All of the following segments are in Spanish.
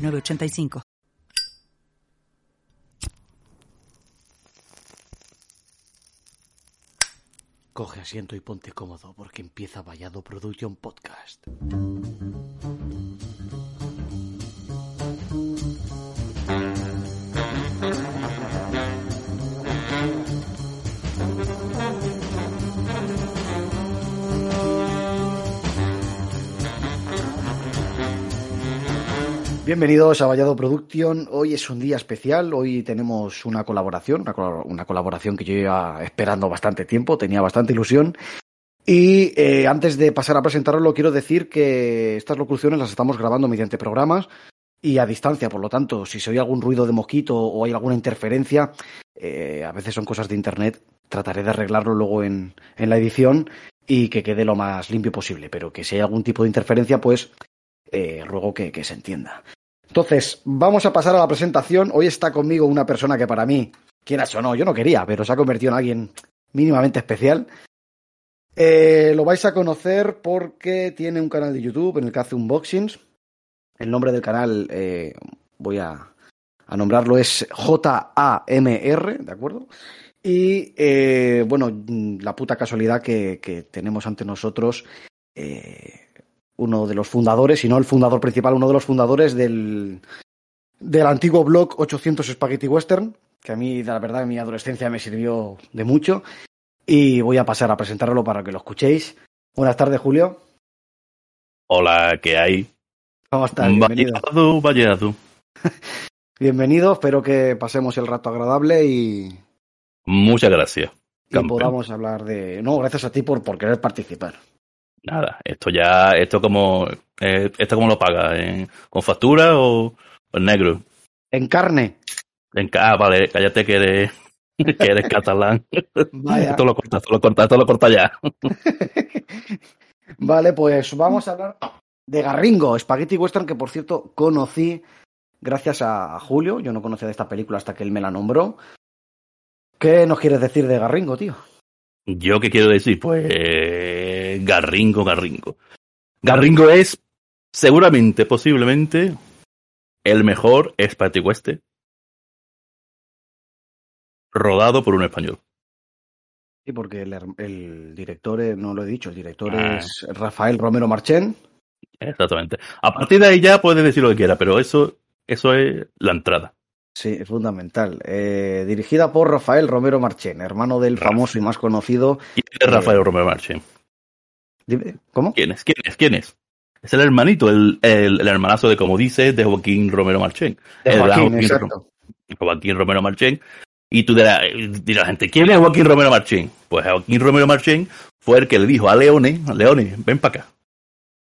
906985. Coge asiento y ponte cómodo porque empieza Vallado Production Podcast. Bienvenidos a Vallado Production. Hoy es un día especial. Hoy tenemos una colaboración, una, col- una colaboración que yo iba esperando bastante tiempo, tenía bastante ilusión. Y eh, antes de pasar a presentarlo, quiero decir que estas locuciones las estamos grabando mediante programas y a distancia. Por lo tanto, si se oye algún ruido de mosquito o hay alguna interferencia, eh, a veces son cosas de internet. Trataré de arreglarlo luego en, en la edición y que quede lo más limpio posible. Pero que si hay algún tipo de interferencia, pues eh, ruego que se entienda. Entonces, vamos a pasar a la presentación. Hoy está conmigo una persona que para mí, quieras o no, yo no quería, pero se ha convertido en alguien mínimamente especial. Eh, lo vais a conocer porque tiene un canal de YouTube en el que hace unboxings. El nombre del canal, eh, voy a, nombrarlo, es JAMR, ¿de acuerdo? Y eh, bueno, la puta casualidad que, tenemos ante nosotros uno de los fundadores, si no el fundador principal, uno de los fundadores del, del antiguo blog 800 Spaghetti Western, que a mí, la verdad, en mi adolescencia me sirvió de mucho. Y voy a pasar a presentarlo para que lo escuchéis. Buenas tardes, Julio. Hola, ¿qué hay? ¿Cómo estás? Bienvenido. Vallado, vallado. Bienvenido, espero que pasemos el rato agradable y, Muchas gracias. y podamos hablar de... No, gracias a ti por, por querer participar. Nada, esto ya, esto como, eh, esto como lo paga, ¿En- ¿con factura o, o en negro? En carne. En, ah, vale, cállate que eres, que eres catalán. Vaya. Esto lo corta, esto lo corta, esto lo corta ya. Vale, pues vamos a hablar de Garringo, Spaghetti Western, que por cierto conocí gracias a Julio. Yo no conocía de esta película hasta que él me la nombró. ¿Qué nos quieres decir de Garringo, tío? ¿Yo qué quiero decir? Pues Garringo, Garringo. Garringo es seguramente, posiblemente, el mejor Western rodado por un español. Sí, porque el, el director, eh, no lo he dicho, el director Ah. es Rafael Romero Marchén. Exactamente. A partir de ahí ya puedes decir lo que quiera, pero eso, eso es la entrada. Sí, es fundamental. Eh, dirigida por Rafael Romero Marchén, hermano del Rafa. famoso y más conocido. ¿Quién es Rafael Romero Marchén? ¿Cómo? ¿Quién es? ¿Quién es? ¿Quién es? Es el hermanito, el, el, el hermanazo de, como dice, de Joaquín Romero Marchén. De Joaquín, Joaquín exacto. Joaquín Romero Marchén. Y tú dirás, dirá la gente, ¿quién es Joaquín Romero Marchén? Pues Joaquín Romero Marchén fue el que le dijo a Leone, Leone, ven para acá.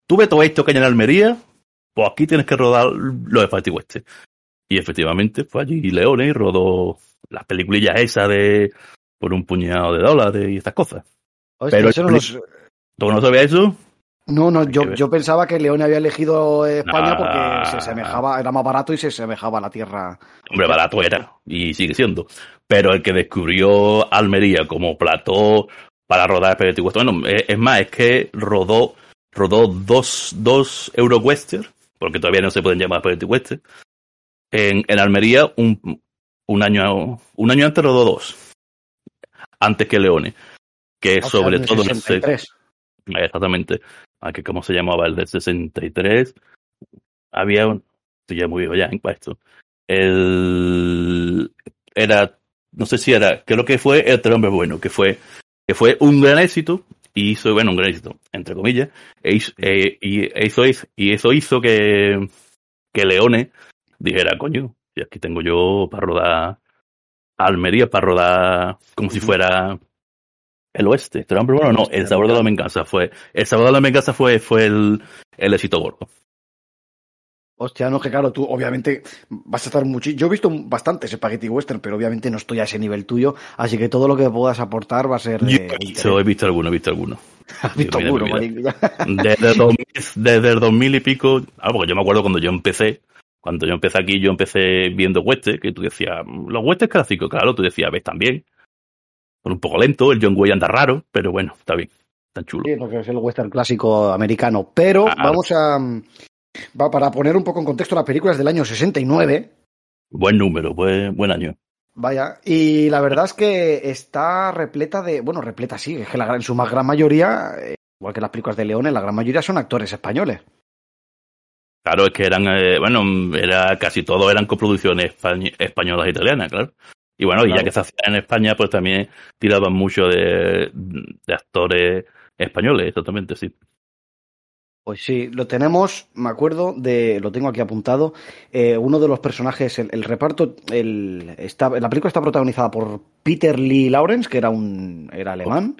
Tú ves todo esto que hay en Almería, pues aquí tienes que rodar los Spaghetti Western. Y efectivamente fue allí Leone y rodó las peliculillas esas de por un puñado de dólares y estas cosas. Hostia, Pero eso no, los- ¿Tú no sabías eso? no, no, yo, yo pensaba que León había elegido España porque se semejaba, era más barato y se semejaba a la tierra. Hombre, barato era y sigue siendo. Pero el que descubrió Almería como plató para rodar Western, bueno, es más, es que rodó, rodó dos, dos Euro Western, porque todavía no se pueden llamar Western, en, en Almería un, un año, un año antes rodó dos, antes que Leone, que O sea, sobre el todo en 63. Exactamente. Aquí, ¿cómo se llamaba el del 63? Había un. Estoy ya muy viejo ya para esto. El. Era. No sé si era. Creo que fue El Tres Hombres Bueno, que fue. Que fue un gran éxito. Y hizo, bueno, un gran éxito, entre comillas. E hizo, eh, y, eso hizo, y eso hizo que. Que Leone dijera, coño, y aquí tengo yo para rodar. Almería, para rodar. Como si fuera el oeste. Pero bueno, no, el sabor de la venganza fue, el sabor de la venganza fue, fue el, el éxito gordo. Hostia, no, que claro, tú obviamente vas a estar mucho. Yo he visto bastantes Spaghetti Western, pero obviamente no estoy a ese nivel tuyo, así que todo lo que puedas aportar va a ser. Yo he, visto, he visto alguno, he visto alguno. Has visto Mira, alguno, mira. Desde, el 2000, desde el 2000 y pico, ah, porque yo me acuerdo cuando yo empecé, cuando yo empecé aquí, yo empecé viendo Western, que tú decías, los Western clásicos, claro, tú decías, ves también. Un poco lento, el John Wayne anda raro, pero bueno, está bien, tan chulo. Sí, porque es el western clásico americano. Pero Claro. vamos a. Va, para poner un poco en contexto, la película es del año 69. Buen número, buen, buen año. Vaya, y la verdad es que está repleta de. Bueno, repleta sí, es que la, en su más gran mayoría, eh, igual que las películas de Leones, la gran mayoría son actores españoles. Claro, es que eran, eh, bueno, era casi todo eran coproducciones españ- españolas e italianas, claro. Y bueno, y ya que se hacía en España, pues también tiraban mucho de, de actores españoles, exactamente, sí. Pues sí, lo tenemos, me acuerdo de, lo tengo aquí apuntado, eh, uno de los personajes, el, el reparto, el, está, la película está protagonizada por Peter Lee Lawrence, que era un, era alemán.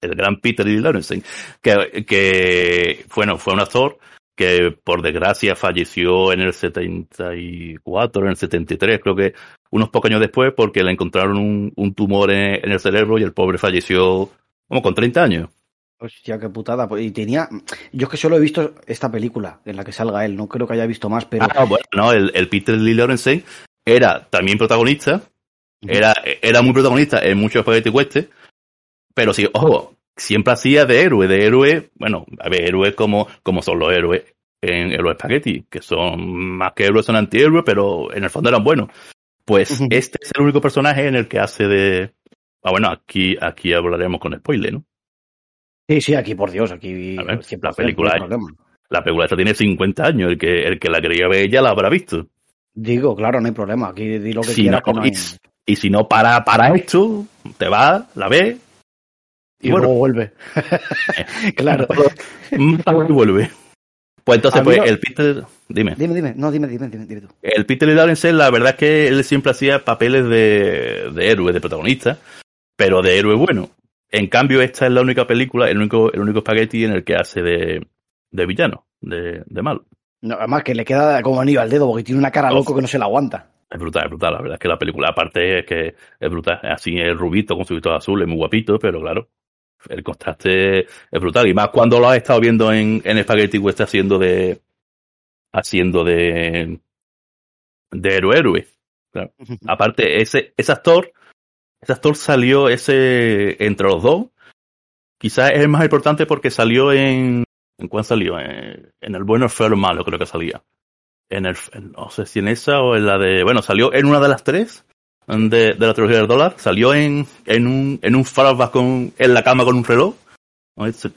el gran Peter Lee Lawrence, que, que bueno, fue un actor que por desgracia falleció en el 74, en el 73, creo que unos pocos años después, porque le encontraron un, un tumor en, en el cerebro y el pobre falleció como con 30 años. Hostia, qué putada. pues, Y tenía, yo es que solo he visto esta película en la que salga él, no creo que haya visto más, pero Ah, bueno, no, el, el Peter Lee Lawrence era también protagonista, era, era muy protagonista en muchos spaghetti western, pero sí, ojo, siempre hacía de héroe, de héroe, bueno, a ver, héroes como, como son los héroes en, en los spaghetti, que son más que héroes, son antihéroes, pero en el fondo eran buenos. Pues este es el único personaje en el que hace de... Ah, bueno, aquí, aquí hablaremos con spoiler, ¿no? sí, sí, aquí por Dios, aquí A ver, 100%, la película es-. La película esta tiene 50 años, el que, el que la quería ver ya la habrá visto. Digo, claro, no hay problema, aquí di lo que Si quieras, no, que no hay- y, y si no para, para esto, te vas, la ves, y y bueno, luego vuelve. claro. y vuelve. Pues entonces, pues no- el Peter, dime, Dime, dime, no, dime, dime, dime, dime tú. el Peter Lawrence, la verdad es que él siempre hacía papeles de, de héroe, de protagonista, pero de héroe bueno. En cambio, esta es la única película, el único, el único spaghetti en el que hace de, de villano, de, de malo. No, además que le queda como anillo al dedo porque tiene una cara loco que no se la aguanta. Es brutal, es brutal. La verdad es que la película, aparte, es que es brutal. Así el rubito con su vestido azul, es muy guapito, pero claro, el contraste es brutal. Y más cuando lo has estado viendo en, en Spaghetti West haciendo de. haciendo de. de héroe héroe. Claro. Aparte, ese, ese actor, ese actor salió ese entre los dos. Quizás es el más importante porque salió en. ¿En cuál salió? En, en el bueno, el feo, el malo, creo que salía. En el, no sé si en esa o en la de, bueno, salió en una de las tres de, de la trilogía del dólar, salió en, en un, en un flashback con, en la cama con un reloj.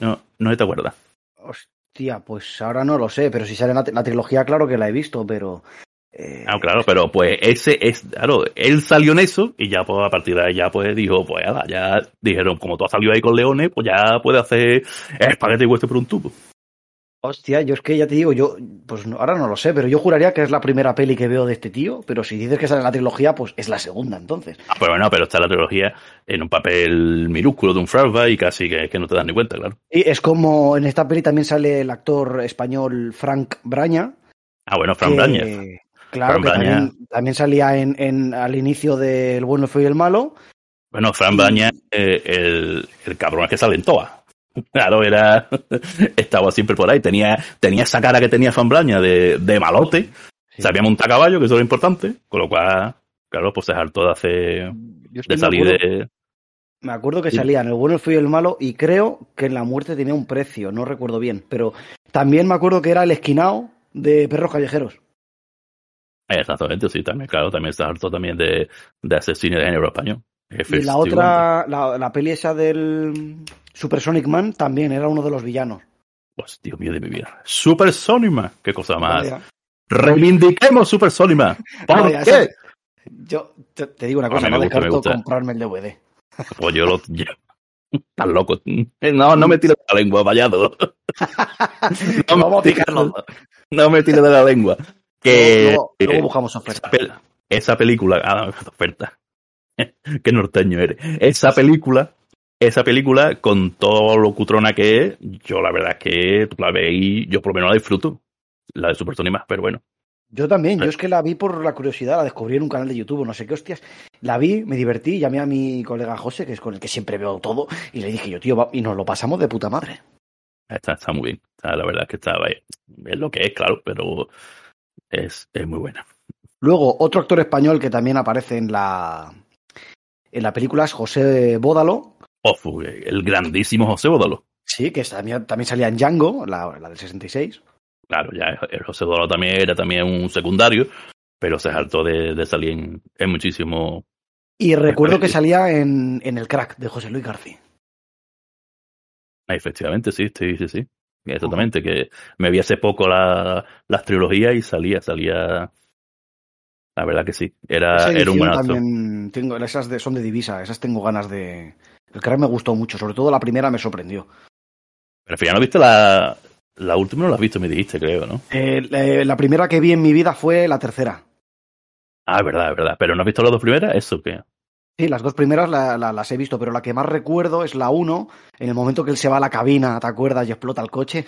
No, no, te acuerdas. Hostia, pues ahora no lo sé, pero si sale la, la trilogía, claro que la he visto, pero. eh, Ah, claro, pero pues ese es, claro, él salió en eso y ya pues a partir de ahí ya pues dijo, pues ya dijeron, como tú has salido ahí con leones, pues ya puede hacer espagueti hueso por un tubo. Hostia, yo es que ya te digo, yo, pues no- ahora no lo sé, pero yo juraría que es la primera peli que veo de este tío, pero si dices que sale en la trilogía, pues es la segunda entonces. Ah, pero bueno, pero está la trilogía en un papel minúsculo de un flashback y casi que, que no te das ni cuenta, claro. Y es como en esta peli también sale el actor español Frank Braña. Ah, bueno, Fran que- Braña. Claro, Fran que Braña. también, también salía en, en- al inicio de El bueno, el feo y el malo. Bueno, Fran Braña, eh, el, el cabrón es que sale en todas. Claro, era. Estaba siempre por ahí. Tenía, tenía esa cara que tenía Fran Braña de, de malote. Sí. Sabía montar a caballo, que eso es lo importante. Con lo cual, claro, pues se hartó de hacer. Yo de salir de. Me acuerdo que Sí. salía en El bueno, el feo y el malo y creo que en la muerte tenía un precio, no recuerdo bien, pero también me acuerdo que era el esquinao de Perros Callejeros. Exactamente, sí, también, claro, también se hartó también de, de de género español. Y la otra, la, la peli esa del Supersonic Man también era uno de los villanos. Pues, Dios mío de mi vida. Super Sonima. Qué cosa más. Vaya. Reivindiquemos Super Sonima. ¿Por Vaya, qué? esa- Yo te, te digo una cosa, no gusta, me descarto gusta. comprarme el DVD. Pues yo lo. yo- Estás loco. No, no me tires de la lengua, vallado. No me Vamos tires-. No me tires de la lengua. Que Luego, luego eh, buscamos esa, oferta. esa película. Ah, oferta. Qué norteño eres. Esa película. Esa película, con todo lo cutrona que es, yo la verdad es que la ves y yo por lo menos la disfruto. la de Super Sony más, pero bueno. Yo también, yo es que la vi por la curiosidad, la descubrí en un canal de YouTube, no sé qué hostias. La vi, me divertí, llamé a mi colega José, que es con el que siempre veo todo, y le dije yo, tío, va- y nos lo pasamos de puta madre. Está, está muy bien. Está- la verdad es que está es lo que es, claro, pero es, es muy buena. Luego, otro actor español que también aparece en la, en la película es José Bódalo, Oh, el grandísimo José Bódalo. sí, que también, también salía en Django, la, la del 66. Claro, ya el José Bódalo también era también un secundario, pero se saltó de, de salir en, en muchísimo. Y recuerdo que salía en, en El Crack de José Luis García. Ah, Efectivamente, sí, sí, sí, sí. Exactamente, que me vi hace poco la, las trilogías y salía, salía. La verdad que sí. Era, era un edición buen actor. también tengo, esas de- son de divisa, esas tengo ganas de. El Crack me gustó mucho, sobre todo la primera me sorprendió. Pero al final no viste la, la última, no la has visto, me dijiste, creo, ¿no? Eh, la primera que vi en mi vida fue la tercera. Ah, es verdad, es verdad. Pero no has visto las dos primeras, eso que. Sí, las dos primeras la- la- las he visto, pero la que más recuerdo es la uno, en el momento que él se va a la cabina, ¿te acuerdas? Y explota el coche.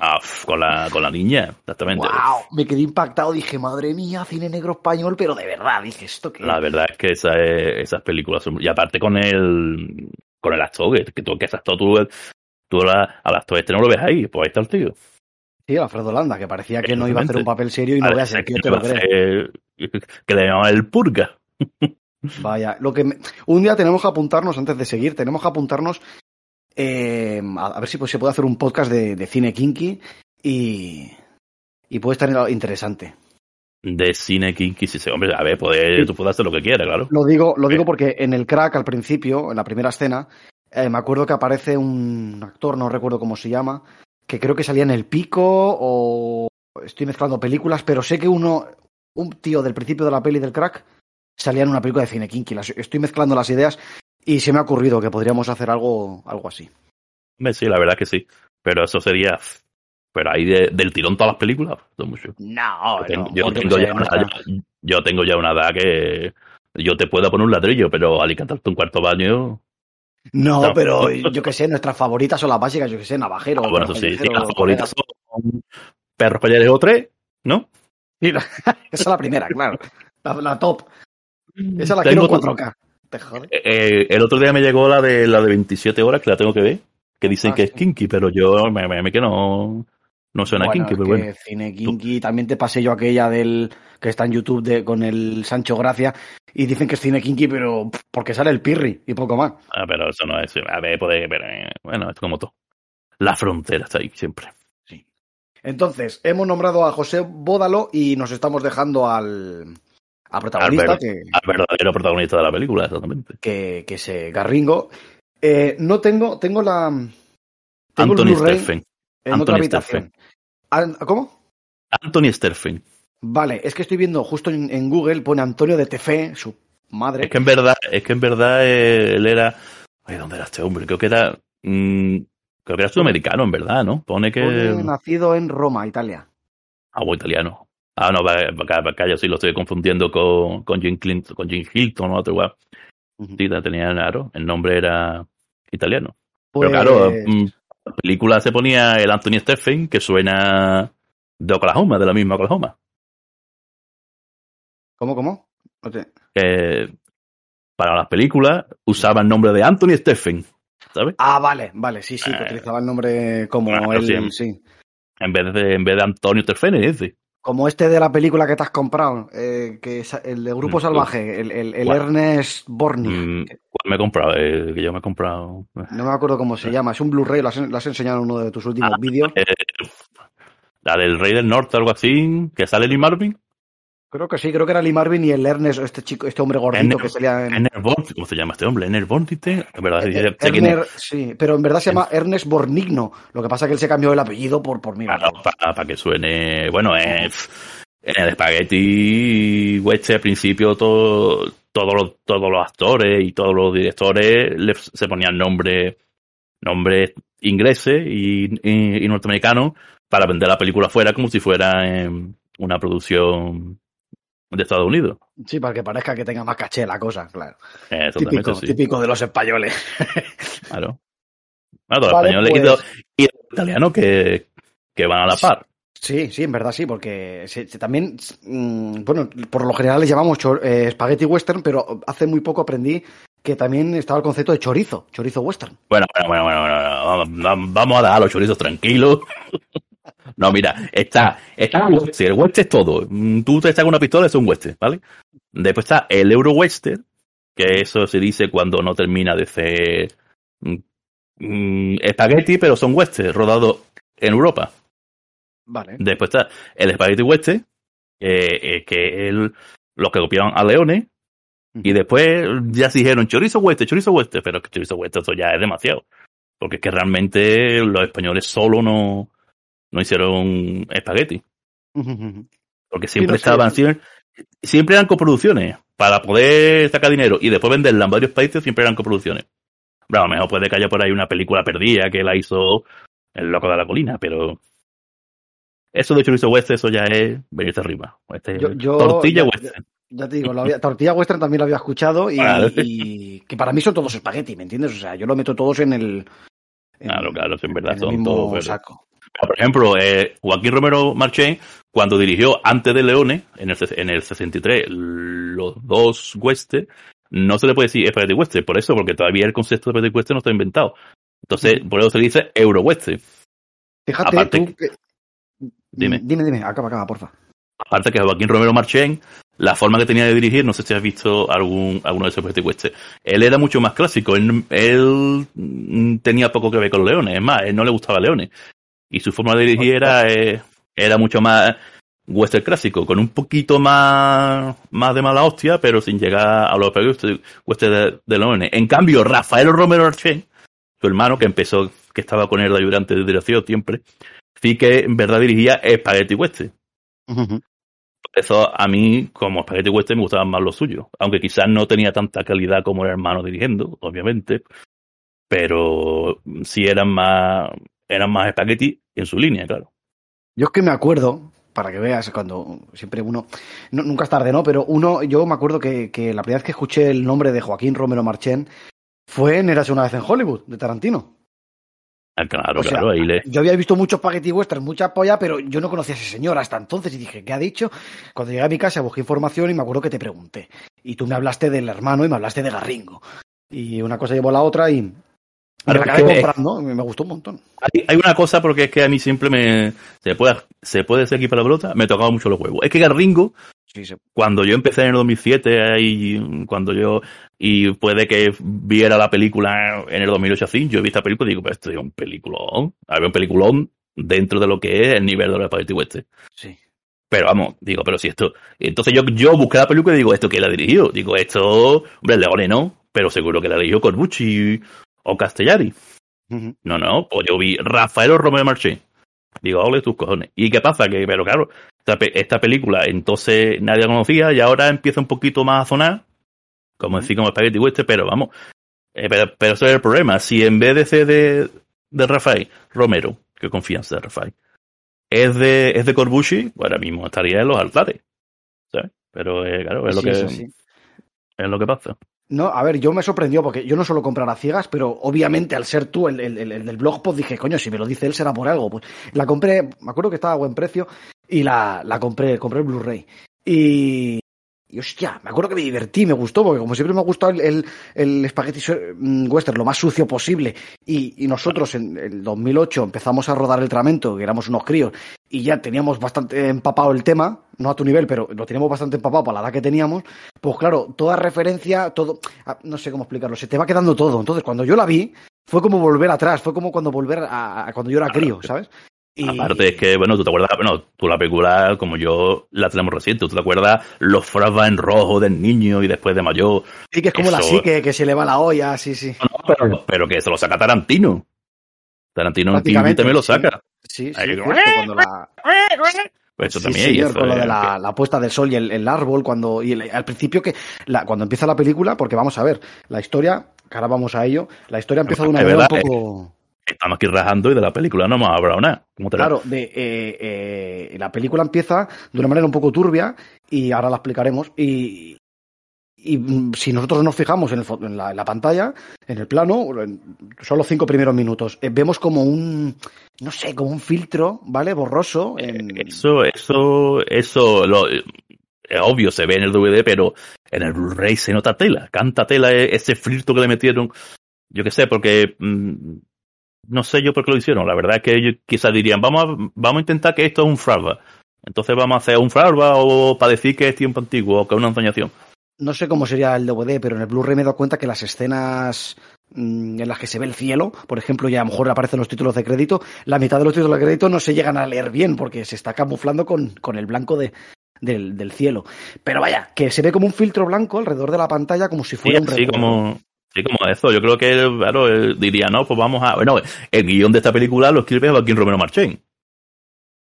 Ah, con la, con la niña, exactamente. ¡Wow! Me quedé impactado, dije, madre mía, cine negro español, pero de verdad, dije, ¿esto qué? La verdad es que esa, esas películas son. Y aparte con el. Con el actor, que, que tú, que ese actor, tú, tú la- al actor este no lo ves ahí, pues ahí está el tío. Sí, Alfredo Landa, que parecía que no iba a hacer un papel serio y no que te lo va a crees. ser- Que le llaman el purga. Vaya, lo que me- un día tenemos que apuntarnos, antes de seguir, tenemos que apuntarnos eh, a, a ver si pues, se puede hacer un podcast de, de cine kinky y, y puede estar interesante. De cine kinky, sí, sí, hombre, a ver, puede, tú puedes hacer lo que quieras, claro. Lo digo, lo digo porque en el crack al principio, en la primera escena, eh, me acuerdo que aparece un actor, no recuerdo cómo se llama, que creo que salía en El Pico o estoy mezclando películas, pero sé que uno, un tío del principio de la peli del crack, salía en una película de cine kinky. Las- estoy mezclando las ideas y se me ha ocurrido que podríamos hacer algo, algo así. Sí, la verdad que sí. Pero eso sería. Pero ahí de- del tirón todas las películas, mucho. No, Yo tengo, no, yo tengo ya una, yo, yo tengo ya una edad que yo te puedo poner un ladrillo, pero al cantarte un cuarto baño. No, No. pero yo que sé, nuestras favoritas son las básicas, yo que sé, Navajero. Ah, bueno, eso sí, las favoritas son Perros Payares o tres, ¿no? La- Esa es la primera, claro. La, la top. Esa la Tengo quiero en otro- 4K. Te jode. Eh, el otro día me llegó la de la de 27 horas, que la tengo que ver, que dicen Ah, que es sí. kinky, pero yo me, me, me que no, no suena Bueno, kinky, pero que bueno. Cine Kinky, también te pasé yo aquella del que está en YouTube de, con el Sancho Gracia y dicen que es Cine Kinky, pero porque sale el Pirri y poco más. Ah, pero eso no es. A ver, puede, pero, eh, bueno, es como todo. La frontera está ahí siempre. Entonces, hemos nombrado a José Bódalo y nos estamos dejando al, al protagonista, Al que, Al verdadero protagonista de la película, exactamente. que, que es Garringo. Eh, no tengo, tengo la. Tengo Anthony Blu-ray Stephen. en Anthony otra ¿Cómo? Anthony Stephen. Vale, es que estoy viendo justo en, en Google, pone Antonio de Tefe, su madre. Es que en verdad, es que en verdad eh, él era. Ay, ¿dónde era este hombre? Creo que era. mm, creo que era sudamericano, en verdad, ¿no? Pone que. Pone nacido en Roma, Italia. Ah, o italiano. Ah, no, calla, sí lo estoy confundiendo con, con Jim Clinton, con Jim Hilton o otro igual. Ujú. Sí, tenía, claro, el nombre era italiano. Pues, Pero claro, mm, la película se ponía el Anthony Stephen, que suena de Oklahoma, de la misma Oklahoma. ¿Cómo, cómo? No te- Que para las películas usaba el nombre de Anthony Stephen, ¿sabes? Ah, vale, vale, sí, sí, que Eh, utilizaba el nombre como él, sí. sí. En vez de, en vez de Antonio Stephen, ese. Como este de la película que te has comprado, eh, que es el de Grupo Mm, Salvaje, el, el, el. Ernest Borgnine. Mm, ¿Cuál me he comprado? Eh, que yo me he comprado. No me acuerdo cómo se llama, es un Blu-ray, lo has enseñado en uno de tus últimos Ah, vídeos. Eh, la del Rey del Norte, algo así, que sale Lee Marvin. Creo que sí, creo que era Lee Marvin y el Ernest, este chico, este hombre gordito que salía en. Ernest Bond, ¿cómo se llama este hombre? Ernest Bond, ¿viste? En verdad, Eh, sé- sí, pero en verdad se llama Ernest Bornigno. Lo que pasa es que él se cambió el apellido por, por mira. para, que suene. Bueno, eh, en el Spaghetti Western al principio todo, todos, los, todos los actores y todos los directores le- se ponían nombres nombres ingleses y, y, y norteamericanos para vender la película afuera como si fuera eh, una producción de Estados Unidos. Sí, para que parezca que tenga más caché la cosa, claro. Eh, Típico, sí, típico de los españoles. claro. Bueno, los Vale, españoles y pues- y los italianos que, que van a la par. Sí, sí, en verdad sí, porque se, se también, mm, bueno, por lo general les llamamos eh, spaghetti western, pero hace muy poco aprendí que también estaba el concepto de chorizo, chorizo western. Bueno, bueno, bueno, bueno, bueno, vamos- vamos, vamos a dejar los chorizos tranquilos. No, mira, está, está el western, el western es todo. Mm, Tú te sacas una pistola, es un western, ¿vale? Después está el euro western, que eso se dice cuando no termina de ser mm, mm, espagueti, pero son western, rodados en Europa. Vale. Después está el Spaghetti Western, que, eh, que es los que copiaban a Leones. Y después ya se dijeron chorizo western, chorizo western, pero que chorizo western eso ya es demasiado. Porque es que realmente los españoles solo no, no hicieron espagueti. Porque siempre no estaban, siempre, siempre eran coproducciones. Para poder sacar dinero y después venderla en varios países, siempre eran coproducciones. Bueno, a lo mejor puede que haya por ahí una película perdida que la hizo el loco de la colina, pero eso de chorizo western, eso ya es venirse arriba. Este es Yo- yo- tortilla western. Ya te digo, había- tortilla western también lo había escuchado y, que para mí son todos espagueti, ¿me entiendes? O sea, yo lo meto todos en el. en- Claro, claro, en verdad son todos, pero- saco. Por ejemplo, eh, Joaquín Romero Marchén, cuando dirigió antes de Leones, en el, en el 63, los dos western, no se le puede decir Spaghetti Western, por eso, porque todavía el concepto de Spaghetti Western no está inventado. Entonces, por eso se dice Euro Western. Fíjate Aparte tú que- Dime. Dime, dime, acaba, acaba, porfa. Aparte que Joaquín Romero Marchén, la forma que tenía de dirigir, no sé si has visto algún, alguno de esos Western, él era mucho más clásico, él, él, mm, tenía poco que ver con Leones, es más, él no le gustaba Leones. Y su forma de dirigir era, eh, era mucho más western clásico, con un poquito más, más de mala hostia, pero sin llegar a los western, de, Leones. En cambio, Rafael Romero Marchén, su hermano, que empezó, que estaba con él de ayudante de dirección siempre, sí que en verdad dirigía Spaghetti Western. Por eso a mí, como Spaghetti Western, me gustaban más los suyos. Aunque quizás no tenía tanta calidad como el hermano dirigiendo, obviamente. Pero sí eran más, eran más Spaghetti en su línea, claro. Yo es que me acuerdo, para que veas, cuando siempre uno, no- nunca es tarde, ¿no? Pero uno, yo me acuerdo que, que la primera vez que escuché el nombre de Joaquín Romero Marchén fue en Érase una vez en Hollywood, de Tarantino. Ah, Claro, O sea, claro, ahí le. Yo había visto muchos spaghetti western, mucha polla, pero yo no conocía a ese señor hasta entonces y dije, ¿qué ha dicho? Cuando llegué a mi casa busqué información y me acuerdo que te pregunté. Y tú me hablaste del hermano y me hablaste de Garringo. Y una cosa llevó a la otra y me la acabé comprando, me me gustó un montón. Hay, hay una cosa porque es que a mí siempre me. Se puede, se puede ser aquí para la pelota, me tocaba mucho los huevos. Es que Garringo, Sí, sí. cuando yo empecé en el 2007, ahí, cuando yo, y puede que viera la película en el 2008 así, yo vi esta película y digo, pues esto es un peliculón. Había un peliculón dentro de lo que es el nivel de los Spaghetti Western. sí. Pero vamos, digo, pero si esto. Entonces yo, yo busqué la película y digo, ¿esto quién la dirigió? Digo, esto, hombre, Leone no, pero seguro que la dirigió Corbucci o Castellari. No, no, pues yo vi Rafael Romero Marché. Digo, ole tus cojones. ¿Y qué pasa? Que, pero claro, esta, pe- esta película entonces nadie la conocía y ahora empieza un poquito más a sonar, como decir, como Spaghetti Western, pero vamos. Eh, pero, pero ese es el problema. Si en vez de ser de, de Rafael Romero, que confianza de Rafael, es de, es de Corbucci, pues ahora mismo estaría en los altares. ¿Sabes? Pero eh, claro, es lo que sí. es lo que pasa. No, a ver, yo me sorprendió porque yo no suelo comprar a ciegas, pero obviamente al ser tú el, el- el- el del blog, pues dije, coño, si me lo dice él será por algo. Pues la compré, me acuerdo que estaba a buen precio y la, la compré, compré el Blu-ray. Y, y hostia, me acuerdo que me divertí, me gustó, porque como siempre me ha gustado el, el, el spaghetti su- mm, western lo más sucio posible. Y, y nosotros en el 2008 empezamos a rodar el tramento, que éramos unos críos, y ya teníamos bastante empapado el tema, no a tu nivel, pero lo teníamos bastante empapado para la edad que teníamos. Pues claro, toda referencia, todo, ah, no sé cómo explicarlo, se te va quedando todo. Entonces, cuando yo la vi, fue como volver atrás, fue como cuando volver a, a cuando yo era crío, ¿sabes? Y- Aparte es que, bueno, tú te acuerdas, bueno, tú la película, como yo la tenemos reciente, tú te acuerdas los flashbacks en rojo del niño y después de mayor. Sí, que es como la psique, que se le va la olla, sí, sí. No, pero, pero que se lo saca Tarantino. Tarantino en TV Prácticamente, también lo sí. saca. Sí, sí, Ahí, cierto, cuando la, Pues eso Sí, también. señor, eso con lo de la, que- la puesta del sol y el, el árbol, cuando y el- al principio que la, cuando empieza la película, porque vamos a ver, la historia, que ahora vamos a ello, la historia empieza de una manera un poco Estamos aquí rajando y de la película no hemos hablado nada. ¿Cómo te la- claro, de eh, eh, la película empieza de una manera un poco turbia y ahora la explicaremos y y mm, si nosotros nos fijamos en, el, en, la, en, la, pantalla, en el plano, son los cinco primeros minutos, eh, vemos como un, no sé, como un filtro, ¿vale? Borroso. En... Eso, eso, eso, lo, es obvio, se ve en el DVD, pero en el Blu-ray se nota tela, canta tela e, ese filtro que le metieron. Yo qué sé, porque mmm, no sé yo por qué lo hicieron. La verdad es que ellos quizás dirían, vamos a, vamos a intentar que esto es un fralba. Entonces vamos a hacer un fralba o para decir que es tiempo antiguo o que es una ensoñación no sé cómo sería el DVD, pero en el Blu-ray me he dado cuenta que las escenas mmm, en las que se ve el cielo, por ejemplo, ya a lo mejor aparecen los títulos de crédito, la mitad de los títulos de crédito no se llegan a leer bien porque se está camuflando con, con el blanco de, del, del, cielo. Pero vaya, que se ve como un filtro blanco alrededor de la pantalla como si fuera sí, un sí, como Sí, como eso. Yo creo que claro, él diría, no, pues vamos a. Bueno, el guion de esta película lo escribe Joaquín Romero Marchén.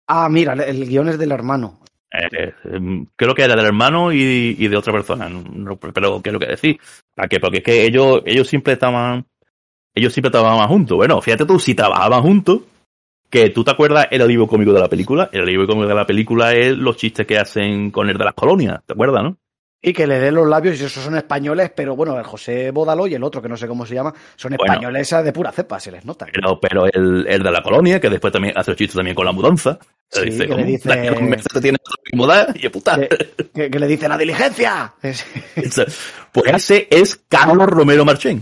Ah, mira, el guion es del hermano. Eh, creo que era del hermano y, y de otra persona, no, pero lo que decir. ¿Para qué? Porque es que ellos, ellos siempre estaban, ellos siempre trabajaban juntos. Bueno, fíjate tú, si trabajaban juntos, que tú te acuerdas el alivio cómico de la película. El alivio cómico de la película es los chistes que hacen con el de las colonias, ¿te acuerdas, no? Y que le den los labios, y esos son españoles, pero bueno, el José Bódalo y el otro, que no sé cómo se llama, son españoles bueno, de pura cepa, se les nota. Pero, pero el, el, de la colonia, que después también hace los chistes también con la mudanza. Sí, dice, que le dice... Te que mudar y puta. Que, que, que, le dice la diligencia. pues ese es Carlos Romero Marchén.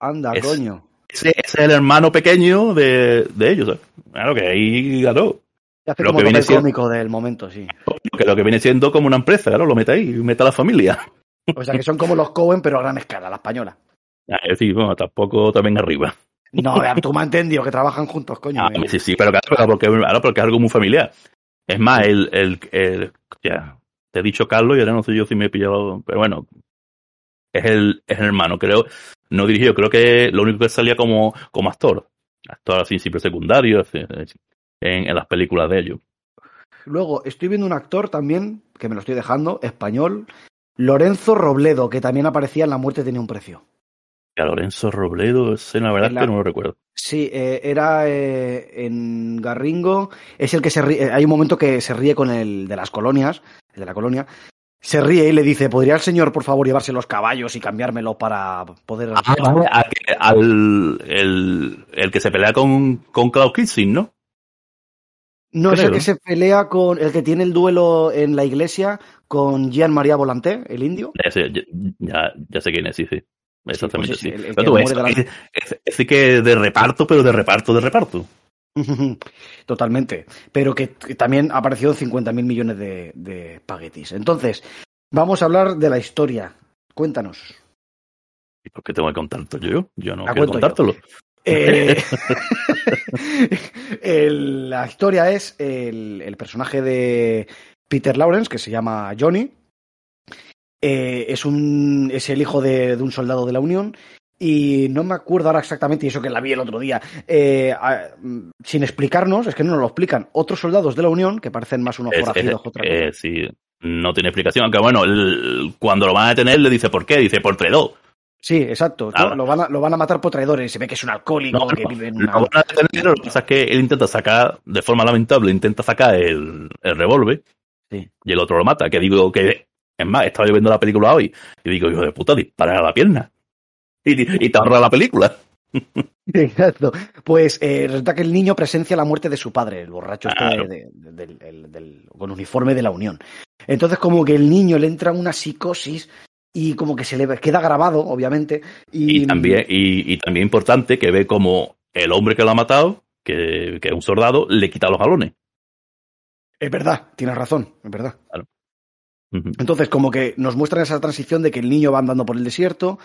Anda, es, coño. Ese, ese, es el hermano pequeño de, de ellos. ¿sabes? Claro que ahí ganó. Hace como que viene siendo, cómico del momento, sí. Que lo que viene siendo como una empresa, claro, lo mete ahí, mete a la familia. O sea que son como los Cohen, pero a gran escala, la española. Ah, es decir, bueno, tampoco también arriba. No, tú me has entendido que trabajan juntos, coño. Ah, sí, sí, pero claro, porque, claro, porque es algo muy familiar. Es más, el, el, el, ya, te he dicho Carlos y ahora no sé yo si me he pillado, pero bueno, es el, es el hermano, creo, no dirigió, creo que lo único que salía como, como actor, actor así, siempre secundario, en, en las películas de ellos. Luego, estoy viendo un actor también, que me lo estoy dejando, español, Lorenzo Robledo, que también aparecía en La muerte tenía un precio. A Lorenzo Robledo, ese la verdad la, que no lo recuerdo. Sí, eh, era eh, en Garringo, es el que se ríe, hay un momento que se ríe con el de las colonias, el de la colonia, se ríe y le dice, ¿podría el señor por favor llevarse los caballos y cambiármelo para poder... Ah, vale, al, el, el que se pelea con, con Klaus Kinsin, ¿no? No, Creo. es el que se pelea con el que tiene el duelo en la iglesia con Jean María Volanté, el indio. Ya sé, ya, ya sé quién es, sí, sí. Exactamente, sí. Pues sí. el, el pero tú ves, la... es, es, es, que de reparto, pero de reparto, de reparto. Totalmente. Pero que, que también ha aparecido 50 mil millones de, de. Entonces, vamos a hablar de la historia. Cuéntanos. ¿Y por qué tengo que contártelo yo? Yo no quiero contártelo. Yo. Eh, el, la historia es el, el, personaje de Peter Lawrence, que se llama Johnny. Eh, es, un, es el hijo de, de, un soldado de la Unión. Y no me acuerdo ahora exactamente, y eso que la vi el otro día, eh, a, sin explicarnos, es que no nos lo explican, otros soldados de la Unión, que parecen más unos forajidos que otra sí, no tiene explicación, aunque bueno, el, cuando lo van a detener le dice por qué, dice por traidor. Sí, exacto. ¿no? Lo, van a, lo van a matar por traidores. Se ve que es un alcohólico no, que no, vive en una... Lo, van a detener, lo que pasa es que él intenta sacar, de forma lamentable, intenta sacar el, el revólver sí. y el otro lo mata. Que digo que, es más, estaba yo viendo la película hoy y digo, hijo de puta, dispara a la pierna. Y, y te ahorra la película. Exacto. Pues eh, resulta que el niño presencia la muerte de su padre, el borracho claro. este de, de, de, del, con uniforme de la Unión. Entonces, como que el niño le entra una psicosis y como que se le queda grabado, obviamente. Y, y también, y, y, también importante que ve como el hombre que lo ha matado, que, que es un soldado, le quita los galones. Es verdad, tienes razón, es verdad. Claro. Uh -huh. Entonces, como que nos muestran esa transición de que el niño va andando por el desierto,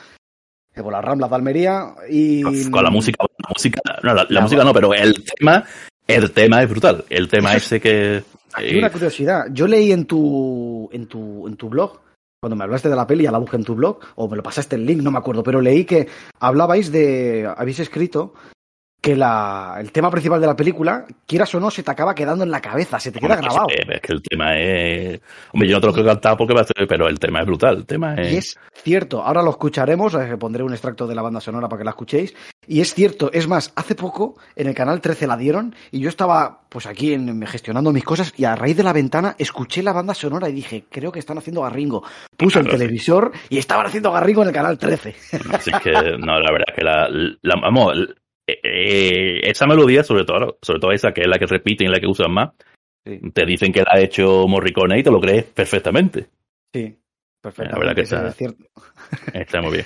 por las ramblas de Almería y. Con la música, la música, no, la, la música no, pero el tema, el tema es brutal. El tema ese que. Aquí una curiosidad. Yo leí en tu, en tu, en tu blog cuando me hablaste de la peli, ya la busqué en tu blog, o me lo pasaste el link, no me acuerdo, pero leí que hablabais de, habéis escrito que la, el tema principal de la película, quieras o no, se te acaba quedando en la cabeza, se te queda Hombre, grabado. Es, que el tema es... Hombre, yo no te lo quiero cantar porque va a ser, pero el tema es brutal, el tema es... Y es cierto, ahora lo escucharemos, eh, pondré un extracto de la banda sonora para que la escuchéis, Y es cierto, es más, hace poco en el canal 13 la dieron y yo estaba pues aquí en, gestionando mis cosas y a raíz de la ventana escuché la banda sonora y dije, creo que están haciendo Garringo. Puso el televisor y estaban haciendo Garringo en el canal 13. Así que, no, la verdad es que la, la vamos, eh, eh, esa melodía, sobre todo, sobre todo esa que es la que repiten y la que usan más, te dicen que la ha hecho Morricone y te lo crees perfectamente. Sí, perfectamente. La verdad que está, está muy bien.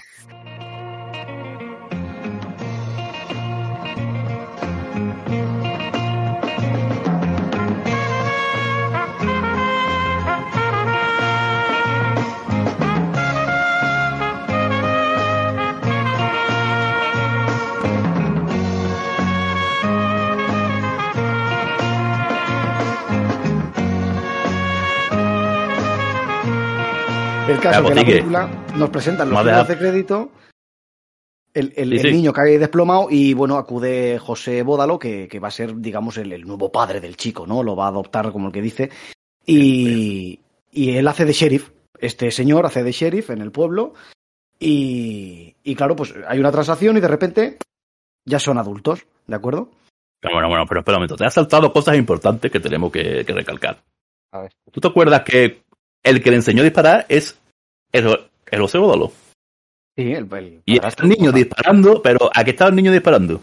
El caso que la película nos presentan los títulos de crédito, el, el, niño cae desplomado y bueno, acude José Bódalo, que, que va a ser, digamos, el, nuevo padre del chico, ¿no? Lo va a adoptar como el que dice. Y, y él hace de sheriff. Este señor hace de sheriff en el pueblo. Y, y claro, pues hay una transacción y de repente ya son adultos, ¿de acuerdo? Bueno, bueno, pero espera un momento. Te has saltado cosas importantes que tenemos que, que recalcar. A ver. ¿Tú te acuerdas que el que le enseñó a disparar es el, el Bodolo. Sí, el, el Y está el niño disparando, pero ¿a qué estaba el niño disparando?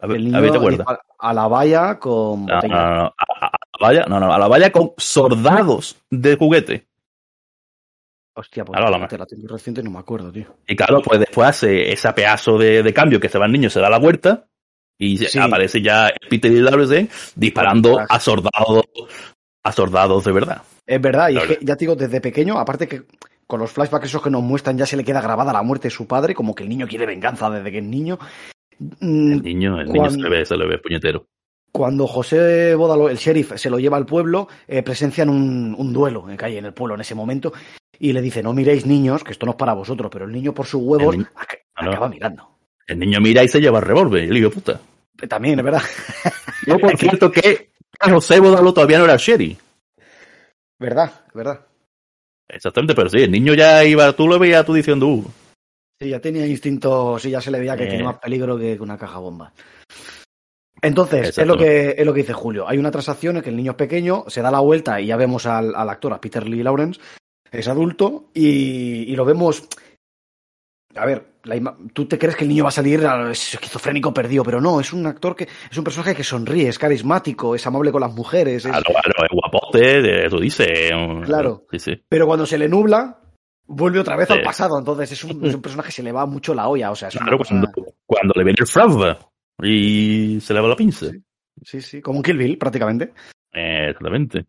A ver, el niño a, ver, a la valla con no, no, no, a, a, la valla, no, no, a la valla con soldados de juguete. Hostia, pues claro, la, la tengo reciente no me acuerdo, tío. Y claro, pues después hace ese pedazo de, de cambio que se va el niño, se da la vuelta y sí. aparece ya Peter y disparando a soldados, a soldados de verdad. Es verdad, y es que ya te digo, desde pequeño, aparte que con los flashbacks esos que nos muestran ya se le queda grabada la muerte de su padre, como que el niño quiere venganza desde que es niño. Mm, el niño, el cuando, niño se le ve, se le ve puñetero. Cuando José Bódalo, el sheriff, se lo lleva al pueblo, eh, presencian un, un duelo en calle en el pueblo en ese momento y le dice, no miréis niños, que esto no es para vosotros, pero el niño por sus huevos niño, acaba no. mirando. El niño mira y se lleva el revólver, el hijo puta. También, es verdad. Yo, por cierto, que José Bódalo todavía no era sheriff. ¿Verdad? ¿Verdad? Exactamente, pero sí, el niño ya iba, tú lo veías tú diciendo, uh. Sí, ya tenía instinto, sí, ya se le veía que eh. tenía más peligro que una caja bomba. Entonces, es lo, que, es lo que dice Julio. Hay una transacción en que el niño es pequeño, se da la vuelta y ya vemos al, al actor, a Peter Lee Lawrence, es adulto, y, y lo vemos a ver, la tú te crees que el niño va a salir esquizofrénico perdido, pero no, es un actor que es un personaje que sonríe, es carismático, es amable con las mujeres. Es... Claro, claro, es guapote, tú dices. Claro. Sí, sí. Pero cuando se le nubla, vuelve otra vez sí. al pasado. Entonces es un, es un, personaje que se le va mucho la olla. O sea, es claro, cuando, cuando, le viene el flashback y se le va la pinza. Sí, sí, sí. como un Kill Bill, prácticamente. Eh, exactamente.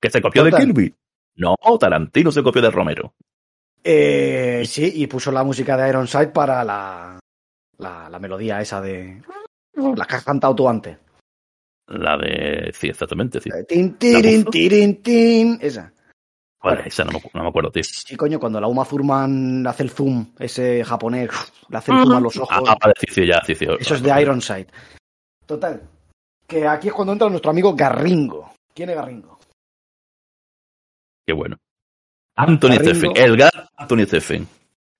¿Que se copió Total. de Kill Bill? No, Tarantino se copió de Romero. Eh, sí, y puso la música de Ironside para la, la, la melodía esa de. La que has cantado tú antes. La de. Sí, exactamente. Sí. Tin, tirin, tirin, tin. Esa. Vale, bueno, esa no me, no me, acuerdo, tío. Sí, coño, cuando la Uma Thurman hace el zoom, ese japonés, le hace el zoom a los ojos. Ah, vale, sí, sí, ya, sí, sí. Eso es de Ironside. Total. Que aquí es cuando entra nuestro amigo Garringo. ¿Quién es Garringo? Qué bueno. Anthony Stephen, el gran Anthony Stephen.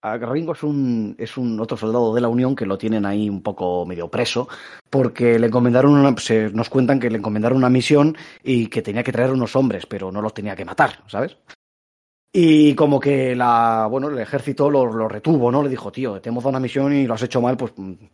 Ringo es un, es un otro soldado de la Unión que lo tienen ahí un poco medio preso, porque le encomendaron una, se, nos cuentan que le encomendaron una misión y que tenía que traer unos hombres, pero no los tenía que matar, ¿sabes? Y como que la, bueno, el ejército lo, lo retuvo, ¿no? Le dijo, tío, te hemos dado una misión y lo has hecho mal, pues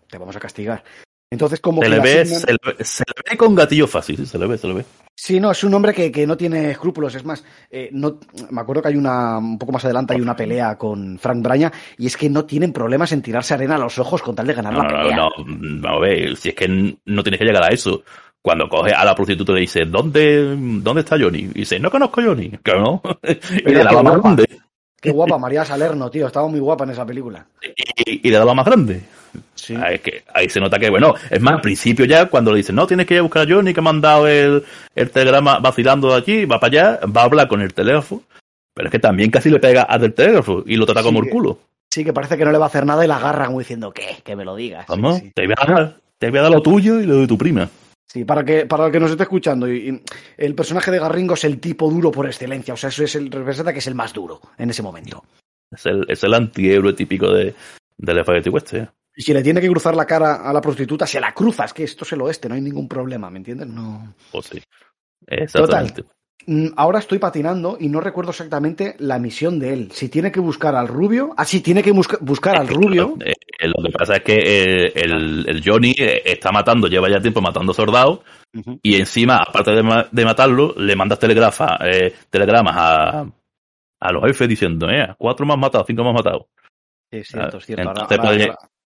te vamos a castigar. Entonces, como se que le, ve, asignan... se, le, se, le, ve con gatillo fácil, se le ve, se le ve. Sí, no, es un hombre que, que no tiene escrúpulos. Es más, eh, no, me acuerdo que hay una, un poco más adelante hay una pelea con Frank Braña y es que no tienen problemas en tirarse arena a los ojos con tal de ganar no, la pelea. No, no, no, a ver, si es que no tienes que llegar a eso. Cuando coge a la prostituta le dice, ¿dónde, dónde está Johnny? Y dice, no conozco a Johnny. Que no. y le daba más grande. Qué guapa, María Salerno, tío. Estaba muy guapa en esa película. Y, y le daba más grande. Sí. Ahí, que, ahí se nota que, bueno, es más, al principio ya, cuando le dicen, no, tienes que ir a buscar a Johnny, que ha mandado el, el telegrama vacilando de aquí, va para allá, va a hablar con el teléfono, pero es que también casi le pega al del teléfono y lo trata sí, como el culo. Sí, que parece que no le va a hacer nada y la agarra como diciendo, ¿qué? Que me lo digas. Vamos, sí. Te, voy a dar, te voy a dar lo tuyo y lo de tu prima. Sí, para que para el que nos esté escuchando, y, y el personaje de Garringo es el tipo duro por excelencia, o sea, eso es el representa que es el más duro en ese momento. Es el, es el antihéroe típico de, del Spaghetti Western. Y si le tiene que cruzar la cara a la prostituta, se la cruza. Es que esto es el oeste, no hay ningún problema, ¿me entiendes? No. Pues sí. Exactamente. Total. Mm, ahora estoy patinando y no recuerdo exactamente la misión de él. Si tiene que buscar al rubio. Ah, sí, tiene que busca, buscar al rubio. Eh, eh, lo que pasa es que eh, el, el, Johnny está matando, lleva ya tiempo matando soldados. Uh -huh. Y encima, aparte de, de, matarlo, le mandas telegrafa, eh, telegramas a, a los jefes diciendo, eh, cuatro más matados, cinco más matados. Sí, es cierto, es cierto. Entonces, ahora, ahora, ahora.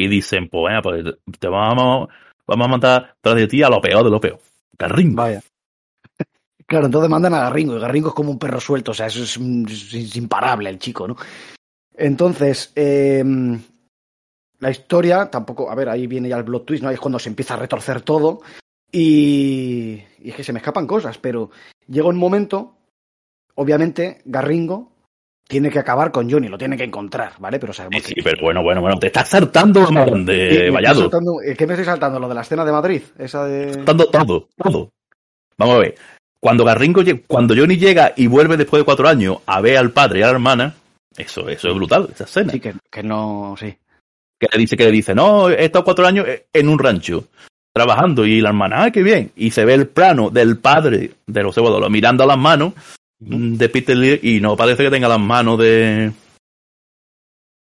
Y dicen, pues, eh, pues te vamos, vamos a matar tras de ti a lo peor de lo peor. Garringo. Vaya. Claro, entonces mandan a Garringo, y Garringo es como un perro suelto, o sea, eso es, es, es imparable el chico, ¿no? Entonces, eh, la historia tampoco, a ver, ahí viene ya el plot twist, ¿no? Ahí es cuando se empieza a retorcer todo y, y es que se me escapan cosas, pero llega un momento, obviamente, Garringo tiene que acabar con Johnny, lo tiene que encontrar, ¿vale? Pero sabemos sí, que... pero bueno, bueno, bueno, te estás saltando de Vallado. Saltando, ¿Qué me estoy saltando? ¿Lo de la escena de Madrid? Esa de... Saltando todo, todo. Vamos a ver. Cuando Garringo, cuando Johnny llega y vuelve después de cuatro años a ver al padre y a la hermana, eso, eso es brutal, esa escena. Sí, que, que no, sí. Que le dice, que le dice, no, he estado cuatro años en un rancho, trabajando, y la hermana, ¡ay, qué bien! Y se ve el plano del padre de los cebollos mirando a las manos de Peter Lee y no parece que tenga las manos de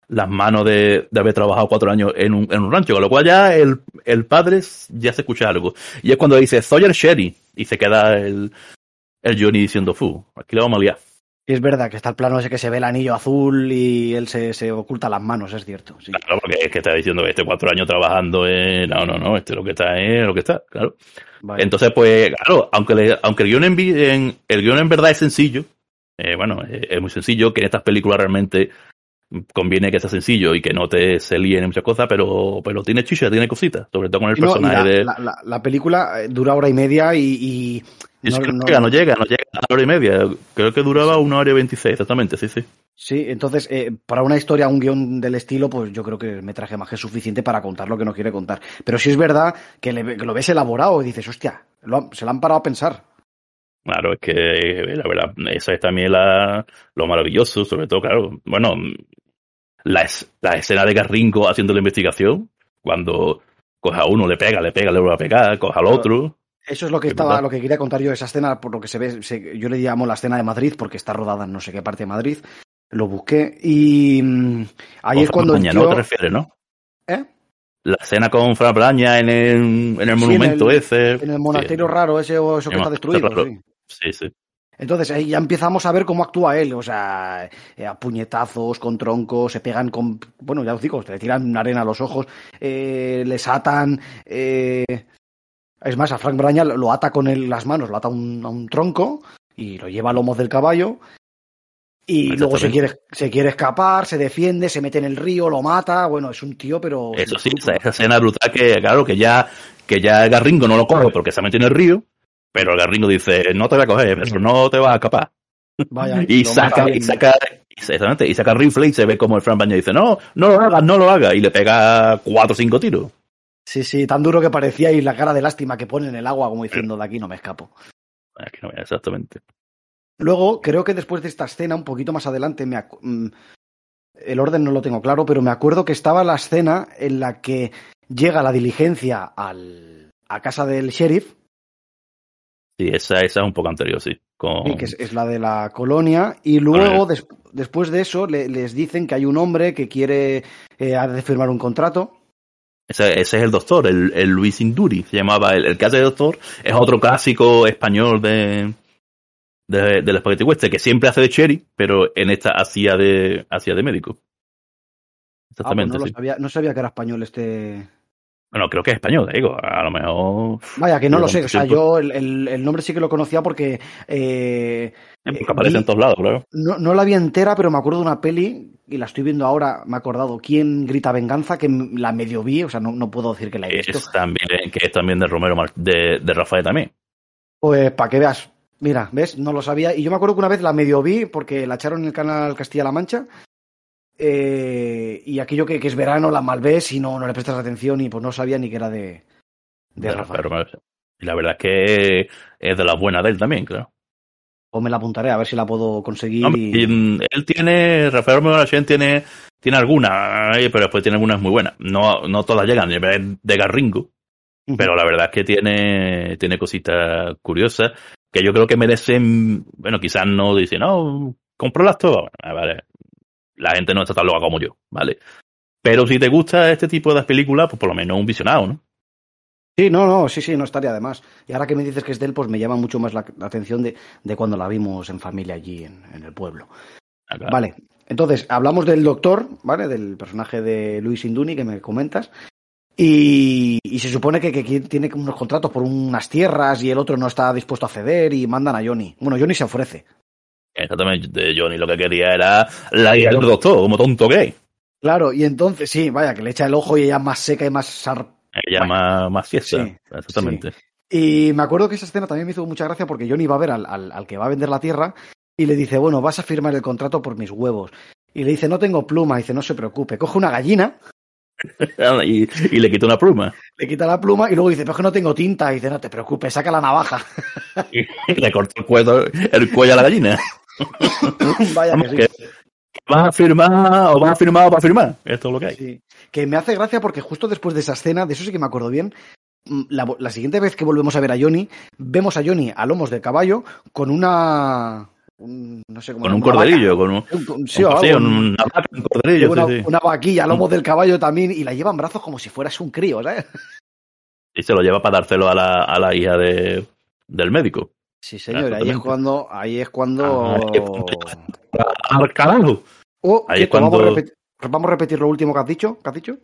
las manos de, de haber trabajado cuatro años en un, en un rancho, con lo cual ya el, el padre ya se escucha algo. Y es cuando dice Sawyer Sherry y se queda el, el Johnny diciendo, fu, aquí le vamos a liar. Y es verdad que está el plano ese que se ve el anillo azul y él se, se oculta las manos, es cierto. Sí. Claro, porque es que está diciendo que este cuatro años trabajando en... No, no, no, este lo que está es lo que está, claro. Vale. Entonces, pues, claro, aunque, le, aunque el, guion en, en, el guion en verdad es sencillo, eh, bueno, es, es muy sencillo, que en estas películas realmente conviene que sea sencillo y que no te se líen en muchas cosas, pero, pero tiene chicha, tiene cositas, sobre todo con el personaje la, de... La, la, la, película dura hora y media y... y... no, no, llega, no, llega, no llega a la hora y media. Creo que duraba una hora y veintiséis, exactamente, sí, sí. Sí, entonces, eh, para una historia, un guion del estilo, pues yo creo que el metraje más que es suficiente para contar lo que no quiere contar. Pero sí es verdad que, le, que lo ves elaborado y dices, hostia, lo, se lo han parado a pensar. Claro, es que la verdad, esa es también la, lo maravilloso, sobre todo, claro, bueno, la, la escena de Garringo haciendo la investigación, cuando coge a uno, le pega, le pega, le vuelve a pegar, coge al otro. Eso es lo que estaba, lo que quería contar yo, esa escena, por lo que se ve, se, yo le llamo la escena de Madrid, porque está rodada en no sé qué parte de Madrid. Lo busqué y mmm, ahí es cuando. Tío, ¿no te refieres, no? ¿Eh? La escena con Fran Braña en el, en el monumento en el, ese. En el monasterio sí. raro ese o eso que está destruido. Sí. sí, sí. Entonces ahí ya empezamos a ver cómo actúa él, o sea, eh, a puñetazos, con troncos, se pegan con, bueno, ya os digo, le tiran arena a los ojos, eh, les atan, eh, es más, a Frank Braña lo ata con el, las manos, lo ata a un, a un tronco y lo lleva a lomos del caballo. Y luego se quiere, se quiere escapar, se defiende, se mete en el río, lo mata, bueno, es un tío, pero... Eso sí, esa, esa escena brutal que, claro, que ya, que ya Garringo no lo coge porque se mete en el río, pero el garringo dice, no te voy a coger, pero no te vas a escapar. Vaya, y, saca, y saca, y saca el rifle y se ve como el Fran Baña dice, no, no lo hagas, no lo hagas, y le pega cuatro o cinco tiros. Sí, sí, tan duro que parecía y la cara de lástima que pone en el agua como diciendo, de aquí no me escapo. Aquí no, exactamente. Luego, creo que después de esta escena, un poquito más adelante, me mm, el orden no lo tengo claro, pero me acuerdo que estaba la escena en la que llega la diligencia al, a casa del sheriff, Sí, esa, esa es un poco anterior, sí. Con... Sí, que es, es, la de la colonia. Y luego, des, después de eso, le, les dicen que hay un hombre que quiere eh, ha de firmar un contrato. Ese, ese, es el doctor, el, el Luis Induri, se llamaba. El, el, que hace de doctor es otro clásico español de, de, del Spaghetti Western, que siempre hace de Cherry, pero en esta hacía de, hacía de médico. Exactamente. Ah, pues no, sí. sabía, no sabía que era español este. Bueno, creo que es español, digo, a lo mejor. Vaya, que no lo sé, o sea, yo el, el, el, nombre sí que lo conocía porque. Eh, porque aparece vi, en todos lados, claro. No, no la vi entera, pero me acuerdo de una peli, y la estoy viendo ahora, me he acordado, ¿Quién grita venganza? Que la medio vi, o sea, no, no puedo decir que la he visto. Es también, que es también de Romero, de, de Rafael también. Pues para que veas, mira, ¿ves? No lo sabía. Y yo me acuerdo que una vez la medio vi porque la echaron en el canal Castilla-La Mancha eh, y aquello que, que, es verano la mal ves y no, no le prestas atención y pues no sabía ni que era de, de, de Rafael. Y la verdad es que es de la buena de él también, claro. O me la apuntaré a ver si la puedo conseguir. No, y... y él tiene, Rafael Romero tiene, tiene algunas, eh, pero después tiene algunas muy buenas. No, no todas llegan de Garringo, pero la verdad es que tiene, tiene cositas curiosas que yo creo que merecen, bueno, quizás no dicen, no, las todas. Bueno, vale, la gente no está tan loca como yo, ¿vale? Pero si te gusta este tipo de películas, pues por lo menos un visionado, ¿no? Sí, no, no, sí, sí, no estaría de más. Y ahora que me dices que es de él, pues me llama mucho más la, atención de, de, cuando la vimos en familia allí en, en el pueblo. Ah, vale, entonces hablamos del doctor, ¿vale? Del personaje de Luis Induni que me comentas. Y, y se supone que, que, tiene unos contratos por unas tierras y el otro no está dispuesto a ceder y mandan a Johnny. Bueno, Johnny se ofrece. Exactamente, Johnny lo que quería era la hija del doctor, como tonto que Claro, y entonces, sí, vaya, que le echa el ojo y ella más seca y más ella más, más fiesta, exactamente. Y me acuerdo que esa escena también me hizo mucha gracia porque Johnny va a ver al, al, que va a vender la tierra y le dice, bueno, vas a firmar el contrato por mis huevos. Y le dice, no tengo pluma. Y dice, no se preocupe. Coge una gallina. y, le quita una pluma. Le quita la pluma y luego dice, pero es que no tengo tinta. Y dice, no te preocupes, saca la navaja. y le corta el cuello, el cuello a la gallina. Vaya que, sí. ¿Vas a firmar o vas a firmar o vas a firmar? Esto es lo que hay. Sí. Que me hace gracia porque justo después de esa escena, de eso sí que me acuerdo bien, mm, la, la, siguiente vez que volvemos a ver a Johnny, vemos a Johnny a lomos de caballo con una. Un, no sé cómo con un corderillo, con un, una vaquilla a lomos del caballo también y la lleva en brazos como si fueras un crío, ¿sabes? Y se lo lleva para dárselo a la, a la hija de, del médico. Sí, señor, ahí es cuando. Ahí es cuando. Al carajo. Oh, ahí es cuando... vamos, a repetir, vamos, a repetir, lo último que has dicho. ¿Que has dicho?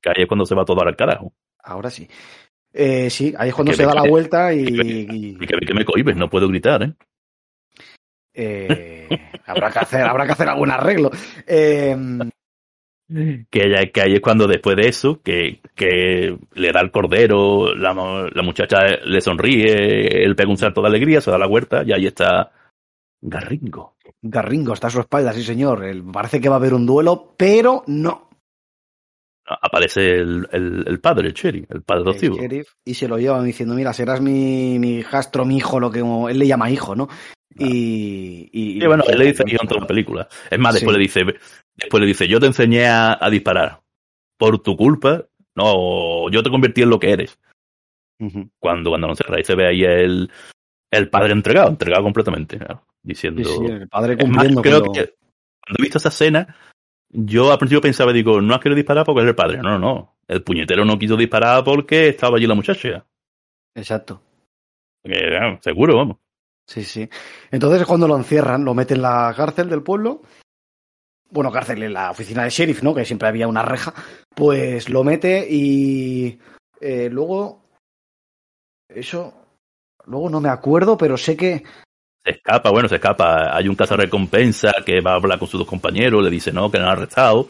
Que ahí es cuando se va todo al carajo. Ahora sí. Eh, sí, ahí es cuando se da la vuelta y. Y, que, que, me cohibes, no puedo gritar, ¿eh? eh habrá, que hacer, habrá que hacer algún arreglo. Eh, que, ella, que ahí es cuando después de eso, que, que le da el cordero, la, la muchacha le sonríe, él pega un salto de alegría, se da la vuelta y ahí está Garringo. Garringo está a su espalda, sí señor. parece que va a haber un duelo, pero no. Aparece el, el, el padre, el sheriff, el padre sheriff, y se lo llevan diciendo, mira, serás mi, mi hijastro, mi hijo, lo que él le llama hijo, ¿no? Y, y, bueno, él le dice en toda la película. Es más, después le dice, después le dice, yo te enseñé a, a, disparar. Por tu culpa, no, yo te convertí en lo que eres. Cuando, cuando no se, ahí se ve ahí el, el padre entregado, entregado completamente, diciendo. Sí, el padre cumpliendo. creo que cuando he visto esa escena, yo al principio pensaba, digo, no has querido disparar porque es el padre. No, no, no. El puñetero no quiso disparar porque estaba allí la muchacha. Exacto. seguro, vamos. Sí, sí. Entonces cuando lo encierran, lo meten en la cárcel del pueblo. Bueno, cárcel en la oficina de sheriff, ¿no? Que siempre había una reja. Pues lo mete y eh, luego eso Luego no me acuerdo, pero sé que. Se escapa, bueno, se escapa. Hay un recompensa que va a hablar con sus dos compañeros, le dice no, que lo han arrestado.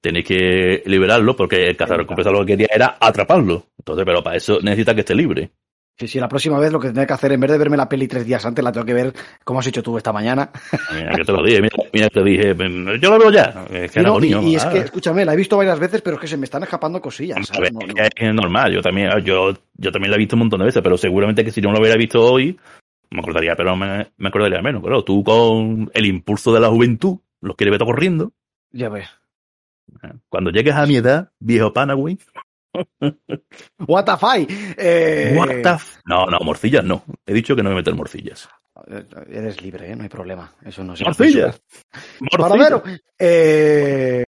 Tenéis que liberarlo porque el recompensa lo que quería era atraparlo. Entonces, pero para eso necesita que esté libre. Sí, sí, la próxima vez lo que tendré que hacer, en vez de verme la peli tres días antes, la tengo que ver como has hecho tú esta mañana. Mira, que te lo dije, mira, mira te dije, yo lo veo ya. Es que no, y, y es que, escúchame, la he visto varias veces, pero es que se me están escapando cosillas. ¿sabes? No, es normal, yo también, yo, yo también la he visto un montón de veces, pero seguramente que si no lo hubiera visto hoy, me acordaría, pero me, me acordaría menos. Pero tú con el impulso de la juventud, los quieres ver corriendo. Ya ves. Cuando llegues a mi edad, viejo Panaway, What the fuck? Eh... What the no, no, morcillas no. He dicho que no me meter morcillas. Eres libre, ¿eh? no hay problema. Eso no es. Morcillas. Morcillas. Eh...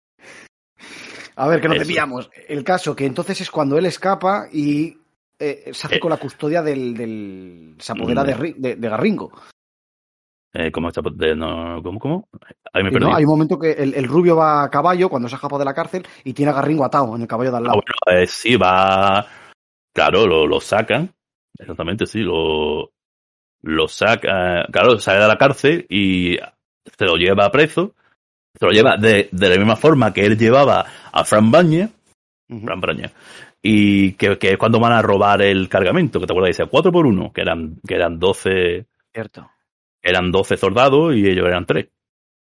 A ver, que no te pillamos. El caso que entonces es cuando él escapa y eh, se hace eh. con la custodia del, del se apodera mm. de, de, de Garringo. Eh, ¿Cómo está? De, no, ¿Cómo? ¿Cómo? Ahí me no, hay un momento que el, el, rubio va a caballo cuando se ha escapado de la cárcel y tiene a Garringo atado en el caballo de al lado. Ah, bueno, eh, sí, va. Claro, lo, lo sacan. Exactamente, sí, lo, lo saca. Claro, sale de la cárcel y se lo lleva preso. Se lo lleva de, de la misma forma que él llevaba a Fran Baña. Uh -huh. Fran Baña. Y que, que, es cuando van a robar el cargamento, que te acuerdas, dice 4 por 1 que eran, que eran 12. Cierto eran 12 soldados y ellos eran 3.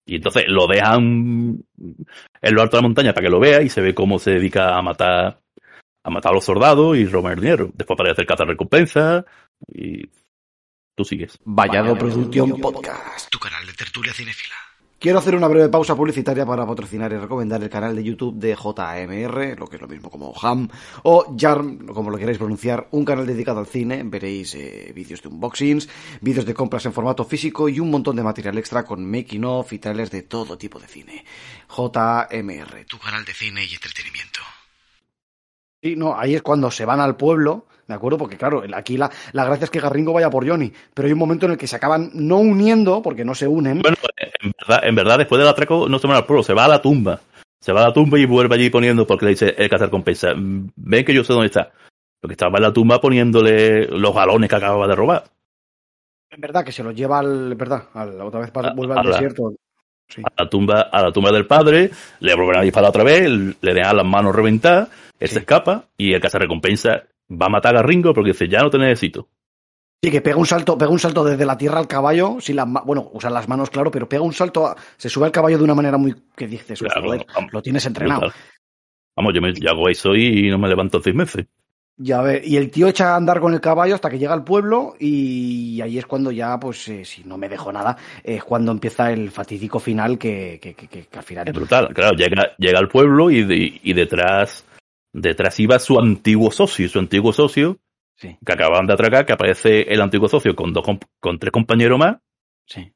Y entonces lo dejan en lo alto de la montaña para que lo vea y se ve cómo se dedica a matar a matar a los soldados y robar el dinero. Después aparece el cazar recompensa y tú sigues. Vallado Producción Podcast, tu canal de tertulia cinefila. Quiero hacer una breve pausa publicitaria para patrocinar y recomendar el canal de YouTube de JMR, lo que es lo mismo como Ham, o Jarm, como lo queráis pronunciar, un canal dedicado al cine. Veréis eh, vídeos de unboxings, vídeos de compras en formato físico y un montón de material extra con making of y trailers de todo tipo de cine. JMR, tu canal de cine y entretenimiento. Sí, no, ahí es cuando se van al pueblo, ¿de acuerdo? Porque claro, aquí la, la gracia es que Garringo vaya por Johnny, pero hay un momento en el que se acaban no uniendo, porque no se unen. Bueno, en verdad, en verdad después del atraco no se va al pueblo, se va a la tumba. Se va a la tumba y vuelve allí poniendo, porque le dice el cazar compensa. Ven que yo sé dónde está. Porque estaba en la tumba poniéndole los galones que acababa de robar. Es verdad que se los lleva al, verdad, al, otra vez para, vuelve A- al a la- desierto. Sí. A la tumba, a la tumba del padre, le vuelven a disparar otra vez, le dejan las manos reventadas, él Sí. se escapa y el cazar recompensa va a matar a Ringo porque dice, ya no te necesito. Sí, que pega un salto, pega un salto desde la tierra al caballo, sin las bueno, usa las manos, claro, pero pega un salto, a- se sube al caballo de una manera muy que dices, Claro, joder, vamos, lo tienes entrenado. Vamos, yo, me, yo hago eso y no me levanto seis meses. Ya ve, y el tío echa a andar con el caballo hasta que llega al pueblo y ahí es cuando ya, pues, eh, si no me dejo nada, es cuando empieza el fatídico final que, que, que- que- al final... Es brutal, claro, llega, llega al pueblo y, de- y detrás, detrás iba su antiguo socio, su antiguo socio, Sí, que acaban de atracar, que aparece el antiguo socio con dos con tres compañeros más, sí.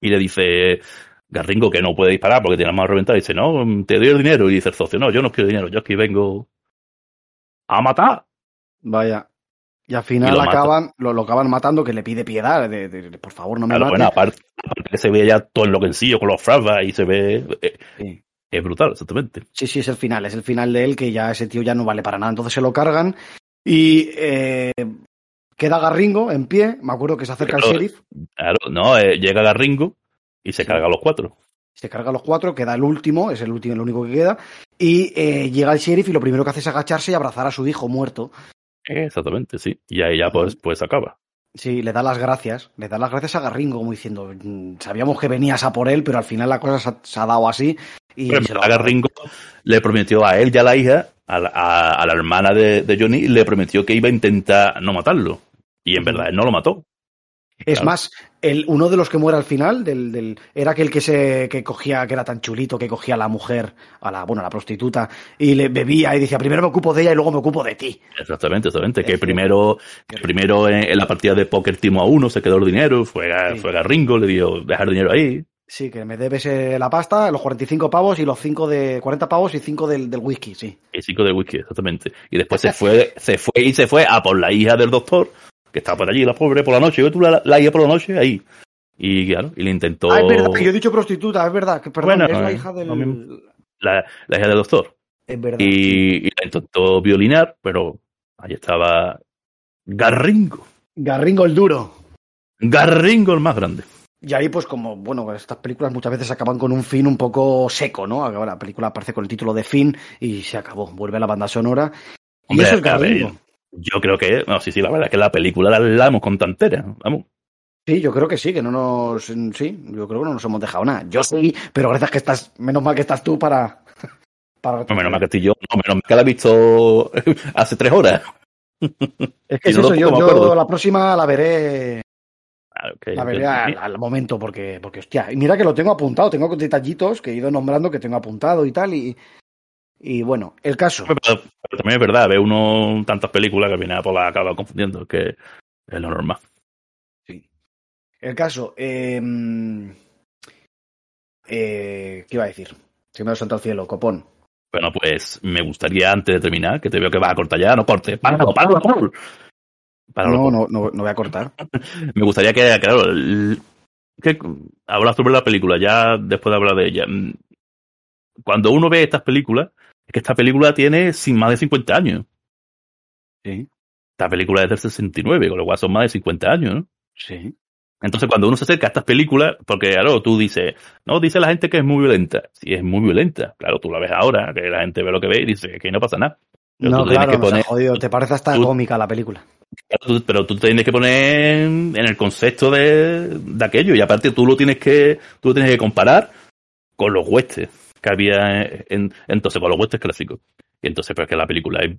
y le dice Garringo que no puede disparar porque tiene las manos reventadas, y dice, no, te doy el dinero, y dice el socio, no, yo no quiero dinero, yo aquí vengo a matar. Vaya. Y al Y final lo acaban, lo, lo acaban matando, que le pide piedad, de, de- de, por favor no me Claro, mates. bueno, aparte, aparte que se ve ya todo enloquecido con los flashbacks y se ve, eh, Sí. es brutal, exactamente. Sí, sí, es el final, es el final de él que ya ese tío ya no vale para nada. Entonces se lo cargan y eh, queda Garringo en pie. Me acuerdo que se acerca el Pero- sheriff, Claro, no, eh, llega Garringo y se Sí. carga a los cuatro. Se carga a los cuatro, queda el último, es el último, el único que queda. Y eh, llega el sheriff y lo primero que hace es agacharse y abrazar a su hijo muerto. Exactamente, sí. Y ahí ya pues, pues acaba. Sí, le da las gracias, le da las gracias a Garringo, como diciendo, "Mm, sabíamos que venías a por él, pero al final la cosa se ha, se ha dado así. Y Pero se lo a Garringo le prometió a él y a la hija, a la, a- a la hermana de, de Johnny, le prometió que iba a intentar no matarlo. Y en verdad él no lo mató. Es Claro. más, el, uno de los que muere al final del, del- era aquel que se que cogía, que era tan chulito, que cogía a la mujer, a la, bueno, a la prostituta, y le bebía y decía, primero me ocupo de ella y luego me ocupo de ti. Exactamente, exactamente. Que Es primero, que primero en, en la partida de póker timo a uno, se quedó el dinero, fue, a- Sí. fue Garringo, le dio dejar dinero ahí. Sí, que me debes eh, la pasta, los 45 pavos y los 5 de 40 pavos y 5 del, del whisky, sí. El chico del whisky, exactamente. Y después se fue, se fue y se fue a por la hija del doctor, que estaba por allí, la pobre, por la noche. Yo tú la, la hija por la noche ahí. Y claro, y le intentó. Ah, es verdad, que yo he dicho prostituta, es verdad, que perdón, Bueno, es la eh, hija del... la, la hija del doctor. Es verdad. Y, y la intentó violinar, pero ahí estaba Garringo. Garringo el duro. Garringo el más grande. Y ahí, pues, como, bueno, estas películas muchas veces acaban con un fin un poco seco, ¿no? Acaba La película aparece con el título de fin y se acabó. Vuelve a la banda sonora. Y Hombre, eso es ver, Garringo. Yo creo que, no, sí, sí, la verdad es que la película la, la hemos contado entera. Vamos. Sí, yo creo que sí, que no nos. Sí, yo creo que no nos hemos dejado nada. Yo sí, pero gracias que estás. Menos mal que estás tú para. para No, menos mal que estoy yo, no, menos mal que la he visto hace tres horas. es que es no eso, yo, yo la próxima la veré. Que- La veré al, al momento, porque, porque, hostia. Y mira que lo tengo apuntado, tengo detallitos que he ido nombrando que tengo apuntado y tal. Y, y bueno, el caso. Pero, pero también es verdad, ve uno tantas películas que al final pues, la acaba confundiendo, que es lo normal. Sí. El caso. Eh, eh, ¿Qué iba a decir? Se me ha saltado al cielo, copón. Bueno, pues me gustaría antes de terminar, que te veo que vas a cortar ya, no cortes, páralo, páralo, páralo. Páralo. No, no, no, no voy a cortar. Me gustaría que, claro, el- que hablas sobre la película, ya después de hablar de ella. Cuando uno ve estas películas, es que esta película tiene sin más de 50 años. Sí, Esta película es del 69, con lo cual son más de 50 años, ¿no? sí. Entonces, cuando uno se acerca a estas películas, porque claro, tú dices, no, dice la gente que es muy violenta. Sí, es muy violenta. Claro, tú la ves ahora, que la gente ve lo que ve y dice que no pasa nada. Pero No, claro, que poner- jodido. Te parece hasta tú- cómica la película. Claro, tú- pero tú tienes que poner en el concepto de, de aquello y aparte tú lo tienes que tú lo tienes que comparar con los huestes que había en, entonces con los huestes clásicos y entonces pues que la película es,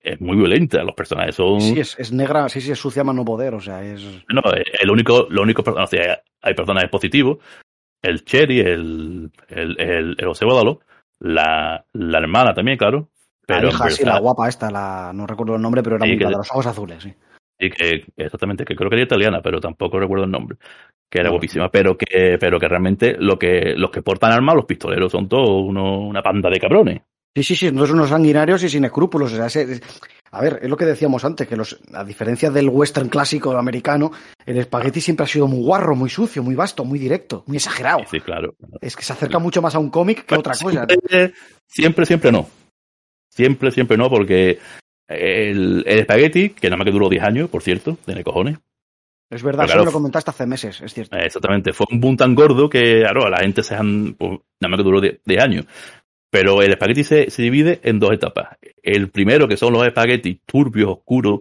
es muy violenta los personajes son Sí, es, es negra, sí, sí, es sucia más no poder, o sea, es... no el único lo único o sea, hay personajes positivos el Cherry, el, el, el, el José la, la hermana también, claro. Pero la hija, sí, la guapa esta, la, no recuerdo el nombre, pero era muy que- de los ojos azules, sí. Sí, que exactamente, que creo que era italiana, pero tampoco recuerdo el nombre. Que era guapísima, pero que, pero que realmente lo que, los que portan armas, los pistoleros, son todos uno- una panda de cabrones. Sí, sí, sí, no son unos sanguinarios y sin escrúpulos. O sea, ese- a ver, es lo que decíamos antes, que los, a diferencia del western clásico americano, el espagueti siempre ha sido muy guarro, muy sucio, muy vasto, muy directo, muy exagerado. Sí, sí, claro. Es que se acerca mucho más a un cómic que a otra cosa. Siempre, siempre, siempre no. Siempre, siempre no, porque el, el espagueti, que nada más que duró 10 años, por cierto, tiene cojones. Es verdad, eso me lo comentaste hace meses, es cierto. Exactamente, fue un boom tan gordo que, claro, a la gente se han, pues, nada más que duró 10 10 años. Pero el espagueti se, se divide en dos etapas. El primero, que son los espaguetis turbios, oscuros,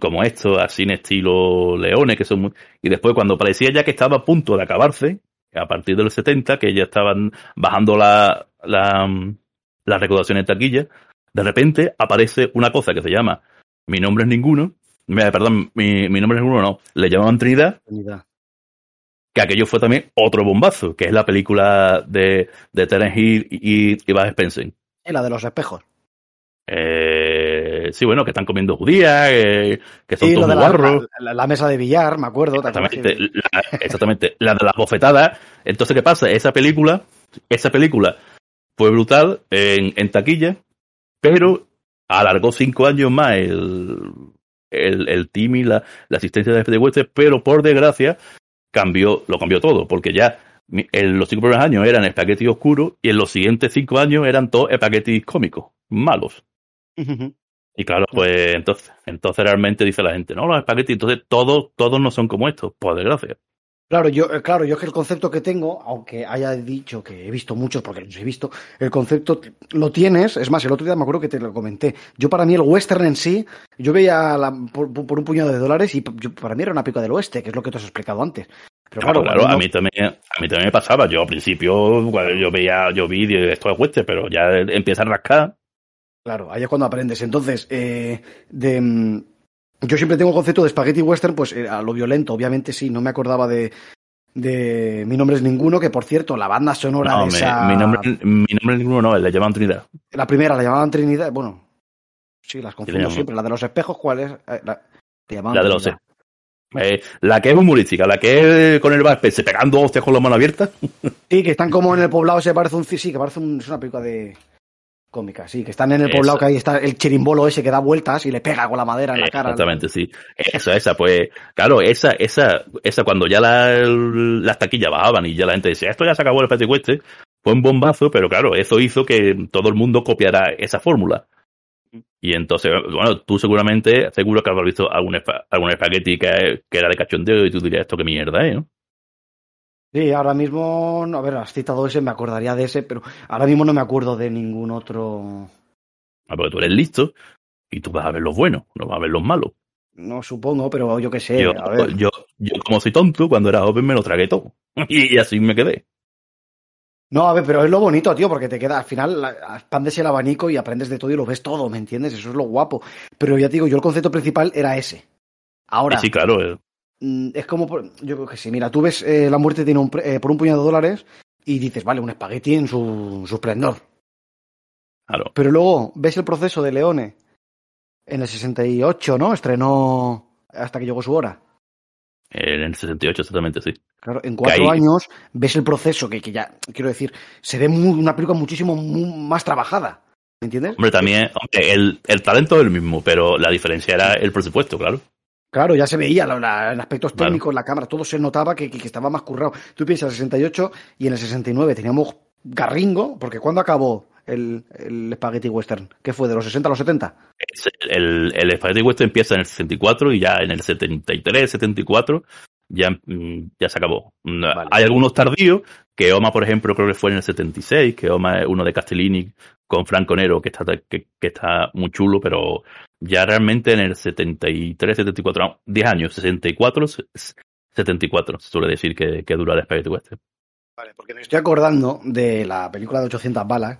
como estos, así en estilo leones, que son muy... Y después, cuando parecía ya que estaba a punto de acabarse, a partir de los 70, que ya estaban bajando la, la, la recaudación en taquilla, de repente aparece una cosa que se llama Mi nombre es ninguno, perdón, mi, mi nombre es ninguno no, le llamaban Trinidad, Unidad. que aquello fue también otro bombazo, que es la película de, de Terence Hill y, y Spencer. Y la de los espejos. Eh, sí, bueno, que están comiendo judías, eh, que son lo todos de la, guarros. la- mesa de billar, me acuerdo. Exactamente, la, exactamente, la de las bofetadas. Entonces, ¿qué pasa? Esa película, esa película fue brutal en, en taquilla, pero alargó cinco años más el, el, el team y la, la asistencia de Fede Wester, pero por desgracia cambió, lo cambió todo, porque ya en los cinco primeros años eran espaguetis oscuros y en los siguientes cinco años eran todos espaguetis cómicos, malos. Y claro, pues entonces, entonces realmente dice la gente, no, los espaguetis, entonces todos, todos no son como estos, por desgracia. Claro, yo, eh, claro, yo es que el concepto que tengo, aunque haya dicho que he visto muchos, porque los he visto, el concepto lo tienes, es más, el otro día me acuerdo que te lo comenté. Yo para mí el western en sí, yo veía la- por, por un puñado de dólares y yo- para mí era una pica del oeste, que es lo que te has explicado antes. Pero Claro, claro, claro, a mí también, a mí también me pasaba. Yo al principio, yo veía, yo vi esto es western, pero ya empieza a rascar. Claro, ahí es cuando aprendes. Entonces, eh, de, mm, yo siempre tengo el concepto de spaghetti western, pues eh, a lo violento, obviamente sí, no me acordaba de, de Mi nombre es ninguno, que por cierto, la banda sonora No, de me- esa... mi nombre, mi nombre es ninguno, no, le llaman Trinidad. La primera la llamaban Trinidad, bueno, sí, las confundo siempre. La de los espejos, ¿cuál es? Eh, la, llamaban La de los Trinidad. Eh, la que es humorística, la que es con el Spencer pegando hostias con la mano abierta. Sí, que están como en el poblado, se parece un... Sí, que parece un- es una película de cómica, sí, que están en el Esa. poblado, que ahí está el chirimbolo ese que da vueltas y le pega con la madera en la cara. Exactamente, sí. Esa, esa, pues, claro, esa, esa, esa, cuando ya la- las taquillas bajaban y ya la gente decía, esto ya se acabó el peticueste, fue un bombazo, pero claro, eso hizo que todo el mundo copiara esa fórmula. Y entonces, bueno, tú seguramente, seguro que habrás visto algún, espa- algún espagueti que, que era de cachondeo y tú dirías, esto qué mierda, ¿eh? ¿no? Sí, ahora mismo, a ver, has citado ese, me acordaría de ese, pero ahora mismo no me acuerdo de ningún otro. Ah, Porque tú eres listo y tú vas a ver los buenos, no vas a ver los malos. No supongo, pero yo qué sé, yo, a ver. yo, yo, como soy tonto, cuando era joven me lo tragué todo. Y, así me quedé. No, a ver, pero es lo bonito, tío, porque te queda, al final expandes el abanico y aprendes de todo y lo ves todo, ¿me entiendes? Eso es lo guapo. Pero ya te digo, yo el concepto principal era ese. Ahora, Y sí, claro. Eh, mm, es como, por- yo creo que sí, mira, tú ves eh, la muerte tiene un eh, por un puñado de dólares y dices, vale, un espagueti en su, su esplendor. claro. Pero luego ves el proceso de Leone en el 68, ¿no? Estrenó hasta que llegó su hora. En el 68, exactamente, sí. Claro, en cuatro años ves el proceso que, que ya, quiero decir, se ve muy- una película muchísimo mu- más trabajada. ¿Me entiendes? Hombre, también, hombre, el, el talento es el mismo, pero la diferencia era el presupuesto, claro. Claro, ya se veía la- la- en aspectos Claro. técnicos, la cámara, todo se notaba que, que- que estaba más currado. Tú piensas, el 68 y en el 69 teníamos Garringo, porque ¿cuándo acabó el, el Spaghetti Western? ¿Qué fue, de los 60 a los 70? Es- El, el Spaghetti Western empieza en el 64 y ya en el 73, 74 ya, mm, ya se acabó. Mm, Vale. Hay algunos tardíos, que Oma, por ejemplo, creo que fue en el 76, que Oma es uno de Castellini con Franco Nero, que está, que, que está muy chulo, pero ya realmente en el 73, 74, no, 10 años, 64, 74, se suele decir que, que dura el Spaghetti Western. Vale, porque me estoy acordando de la película de 800 balas,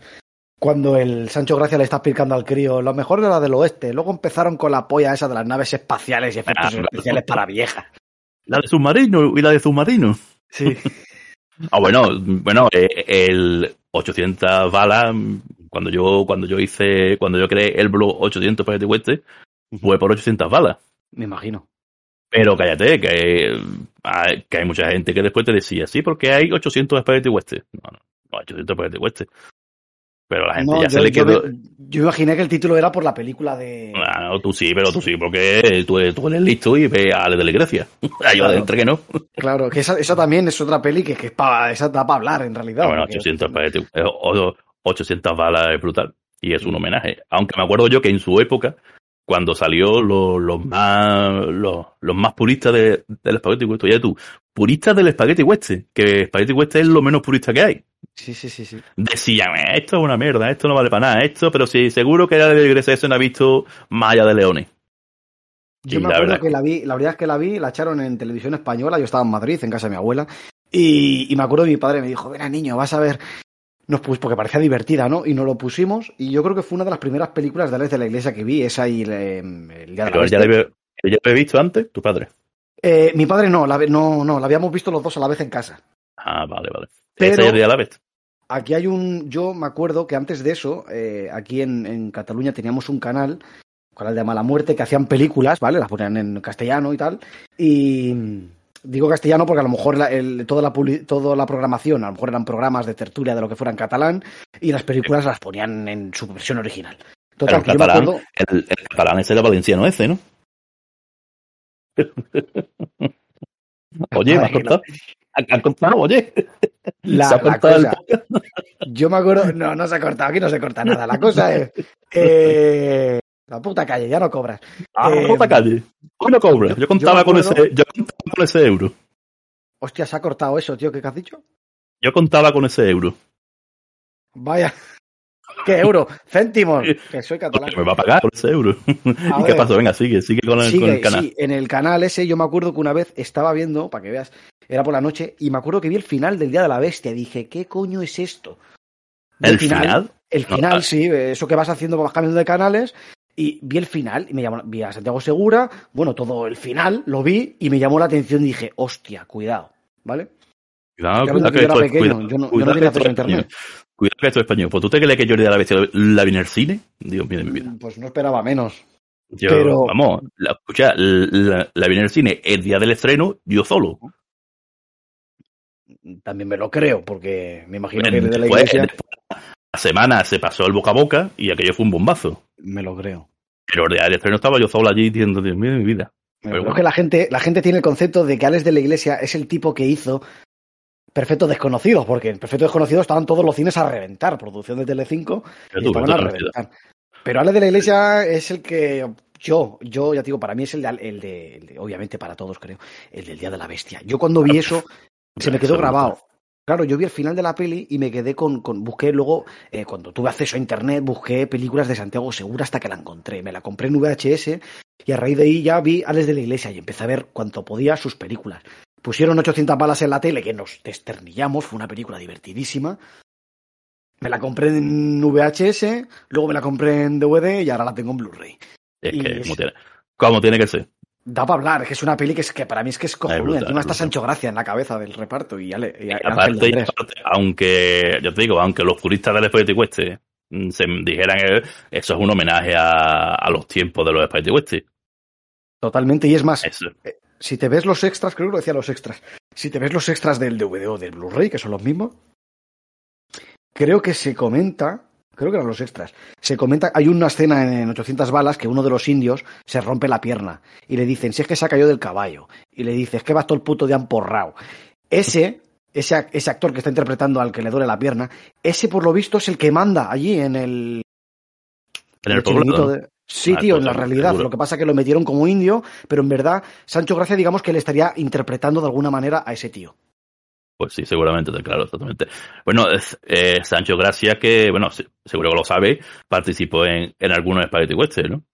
cuando el Sancho Gracia le está explicando al crío, lo mejor de la del oeste. Luego empezaron con la polla esa de las naves espaciales y efectos Ah, especiales para viejas. La de submarino y la de submarino. Sí. Ah, bueno, bueno, eh, el 800 balas, cuando yo, cuando yo hice, cuando yo creé el blog 800 Spaghetti Western, fue por 800 balas. Me imagino. Pero cállate, que hay, que hay mucha gente que después te decía, sí, porque hay 800 Spaghetti Western. No, no, 800 Spaghetti Western. Pero la gente No, ya yo, se le quedó. yo imaginé que el título era por la película de. Ah, no, tú sí, pero tú sí, porque tú, tú eres listo y ve a Ale de la. Yo Claro. adentro que no. Claro, que esa, esa también es otra peli que, que es pa- esa da para hablar en realidad. Bueno, porque- 800 Spaghetti, eh, o- 800 balas es brutal. Y es un homenaje. Aunque me acuerdo yo que en su época, cuando salió lo- los más los, los más puristas de, del Spaghetti Western, ya tú, puristas del Spaghetti Western, que Spaghetti Western es lo menos purista que hay. Sí, sí, sí, sí. Decían, "Eh, esto es una mierda, esto no vale para nada, esto, pero sí, seguro que era de eso no ha visto Maya de Leones. Yo Sí, me la acuerdo verdad. que la vi, la verdad es que la vi, la echaron en televisión española, yo estaba en Madrid, en casa de mi abuela, y, y me acuerdo que mi padre me dijo, verá niño, vas a ver, nos pus, porque parecía divertida, ¿no? Y nos lo pusimos, y yo creo que fue una de las primeras películas de Alex de la Iglesia que vi, esa y el, eh, el Día de la ya ya lo visto antes, tu padre. Eh, mi padre no, la, no, no, la habíamos visto los dos a la vez en casa. Ah, vale, vale. Pero- de la bestia. Aquí hay un. Yo me acuerdo que antes de eso, eh, aquí en, en Cataluña teníamos un canal, canal de Mala Muerte, que hacían películas, ¿vale? Las ponían en castellano y tal. Y digo castellano porque a lo mejor la, el- toda, la, toda la programación, a lo mejor eran programas de tertulia de lo que fuera en catalán, y las películas las ponían en su versión original. Total, Pero el catalán, acuerdo. el, el catalán ese era valenciano ese, ¿no? Oye, ¿me has cortado? ¿Han cortado? Oye. La- ¿Se ha la cortado el cosa-? Yo me acuerdo. No, no se ha cortado, aquí no se corta nada. La cosa es. eh, la puta calle, ya no cobras. Ah, Eh, puta calle. Hoy no cobra. yo- Yo contaba yo con acuerdo- ese, yo contaba con ese euro. Hostia, se ha cortado eso, tío, ¿qué has dicho? Yo contaba con ese euro. Vaya. ¿Qué euro? Céntimos. Que soy catalán. Me va a pagar por ese euro. ¿Y qué ver. pasó? Venga, sigue, sigue con el, con Sigue, el canal. sí, en el canal ese yo me acuerdo que una vez estaba viendo, para que veas, era por la noche, y me acuerdo que vi el final del Día de la Bestia. Dije, ¿qué coño es esto? ¿El final? El final, ah. sí, eso que vas haciendo, vas cambiando de canales. Y vi el final y me llamó, vi a Santiago Segura, bueno, todo el final, lo vi y me llamó la atención y dije, hostia, cuidado, ¿vale? Cuidado, Yo cuidado era que esto es pequeño, cuidado, yo no- yo no cuidado tenía que internet. Cuidado que esto es español. Pues tú te crees que día de la bestia la vi en el cine. Dios mío de mi vida. Pues no esperaba menos. Yo, Pero- vamos, la, escucha, la, la vi en el cine el día del estreno, yo solo. También me lo creo, porque me imagino que Después- de la iglesia después, la semana se pasó el boca a boca y aquello fue un bombazo. me lo creo. Pero el estreno estaba yo solo allí diciendo, Dios mío de mi vida. Me Pero bueno. que la gente, la gente tiene el concepto de que Alex de la Iglesia es el tipo que hizo Perfectos Desconocidos, porque en Perfectos Desconocidos estaban todos los cines a reventar, producción de Telecinco, Pero y tú, estaban a pero tú, reventar. Pero Alex de la Iglesia es el que yo, yo ya te digo, para mí es el de, el de, el de- obviamente para todos creo, el del Día de la Bestia. Yo cuando vi eso, se me quedó grabado. Claro, yo vi el final de la peli y me quedé con, con busqué luego, eh, cuando tuve acceso a internet, busqué películas de Santiago Segura hasta que la encontré. Me la compré en VHS y a raíz de ahí ya vi Alex de la Iglesia y empecé a ver cuanto podía sus películas. Pusieron 800 balas en la tele que nos desternillamos, fue una película divertidísima. Me la compré en VHS, luego me la compré en DVD y ahora la tengo en Blu-ray. Es Y que, es- como tiene, como tiene que ser. Da para hablar, que es una peli que, es, que para mí es que es cojonuda. Encima está. Sancho Gracia en la cabeza del reparto y, Ale, y Y Ángel aparte, aparte, aunque, yo te digo, aunque los puristas del Spaghetti Western mm, se dijeran que eso es un homenaje a, a los tiempos de los Spaghetti Western. Totalmente, y es más, Eso. si te ves los extras, creo que lo decía los extras, si te ves los extras del DVD o del Blu-ray, que son los mismos, creo que se comenta, creo que eran los extras, se comenta, hay una escena en 800 balas que uno de los indios se rompe la pierna y le dicen, si es que se ha caído del caballo, y le dice, es que vas todo el puto de amporrao. Ese, ese, ese actor que está interpretando al que le duele la pierna, ese por lo visto es el que manda allí en el, En el de- Sí, Ah, tío, pues en la seguro. realidad. Lo que pasa es que lo metieron como indio, pero en verdad, Sancho Gracia, digamos que le estaría interpretando de alguna manera a ese tío. Pues sí, seguramente, claro, exactamente. Bueno, eh, Sancho Gracia, que, bueno, se- seguro que lo sabe, participó en, en algunos Spaghetti Western, ¿no?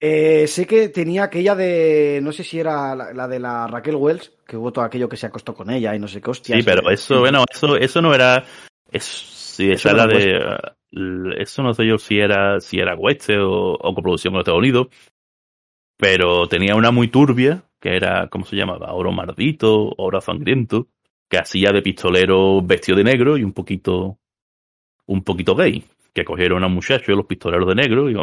Eh, sé que tenía aquella de. No sé si era la, la de la Raquel Wells, que hubo todo aquello que se acostó con ella y no sé qué hostia. Sí, pero eso, bueno, eso, eso no era, es, sí, Eso esa no era lo de, eso no sé yo si era, si era Western o, o coproducción con Estados Unidos, pero tenía una muy turbia, que era, ¿cómo se llamaba? Oro Mardito, Oro Sangriento, que hacía de pistolero vestido de negro y un poquito, un poquito gay. Que cogieron a un muchacho de los pistoleros de negro y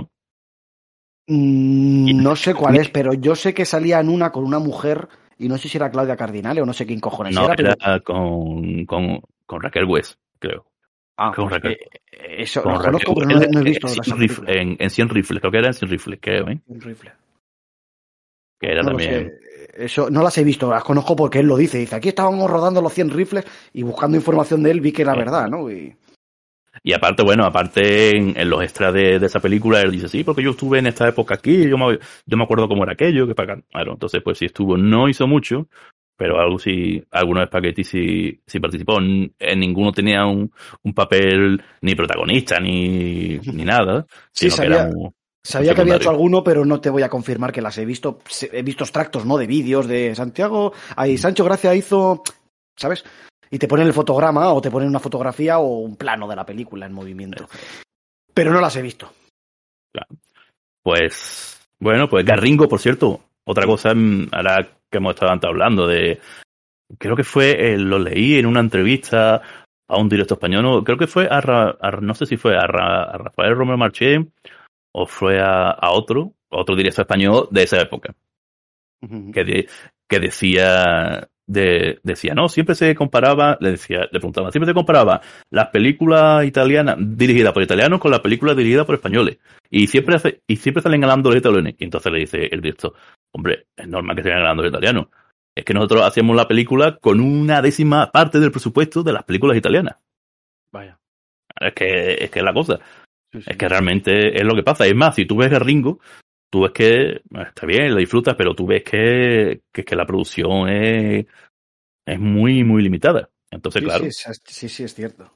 mm, no sé cuál es, pero yo sé que salía en una con una mujer y no sé si era Claudia Cardinale o no sé quién cojones no, era. era con, con, con Raquel West, creo. Ah, con Raquel. Eh, eso lo conozco, pero no, no, he visto. En, rifle, en, en 100 rifles, creo que era en 100 rifles, creo, ¿eh? 100 rifles. Que era también. Eso no las he visto, las conozco porque él lo dice. Dice, aquí estábamos rodando los 100 rifles y buscando información de él vi que era verdad, ¿no? Y... Y aparte, bueno, aparte en, en los extras de, de, esa película, él dice, sí, porque yo estuve en esta época aquí, yo me, yo me acuerdo cómo era aquello, que para Claro, entonces, pues sí estuvo, no hizo mucho, pero algo sí, algunos espaguetis sí, sí participó. En, ninguno tenía un, un, papel ni protagonista ni, ni nada. Sí, sabía, que, sabía que había hecho alguno, pero no te voy a confirmar que las he visto. He visto extractos, ¿no? De vídeos de Santiago. Ahí Sancho Gracia hizo, ¿sabes? y te ponen el fotograma o te ponen una fotografía o un plano de la película en movimiento. Pero no las he visto. Pues, bueno, pues Garringo, por cierto, otra cosa, mm, ahora que hemos estado antes hablando de, creo que fue, eh, lo leí en una entrevista a un directo español, no, creo que fue a, a no sé si fue a, a, Rafael Romero Marché o fue a, a otro, otro directo español de esa época. Uh -huh. que, de, que decía de, decía, no, siempre se comparaba, le decía, le preguntaba, siempre se comparaba las películas italianas dirigidas por italianos con las películas dirigidas por españoles. Y siempre hace, y siempre salen ganando los italianos. Y entonces le dice el director, hombre, es normal que estén ganando los italianos. Es que nosotros hacíamos la película con una décima parte del presupuesto de las películas italianas. Vaya. Es que, es que es la cosa. Sí, sí. Es que realmente es lo que pasa. Es más, si tú ves a Ringo, tú ves que está bien, lo disfrutas, pero tú ves que, que, que la producción es, es muy, muy limitada. Entonces, sí, claro. Sí, sí, sí, es cierto.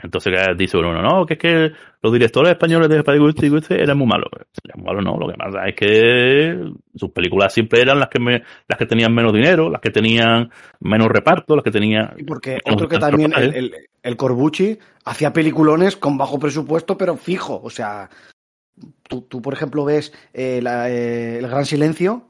Entonces dice uno, no, que es que los directores españoles de Gusti Gusti eran muy malos. Eran muy malos, no. Lo que pasa es que sus películas siempre eran las que me, las que tenían menos dinero, las que tenían menos reparto, las que tenían. Y porque otro que también el, el, el Corbucci hacía peliculones con bajo presupuesto, pero fijo. O sea, tú, tú por ejemplo, ves eh, la, eh, El Gran Silencio.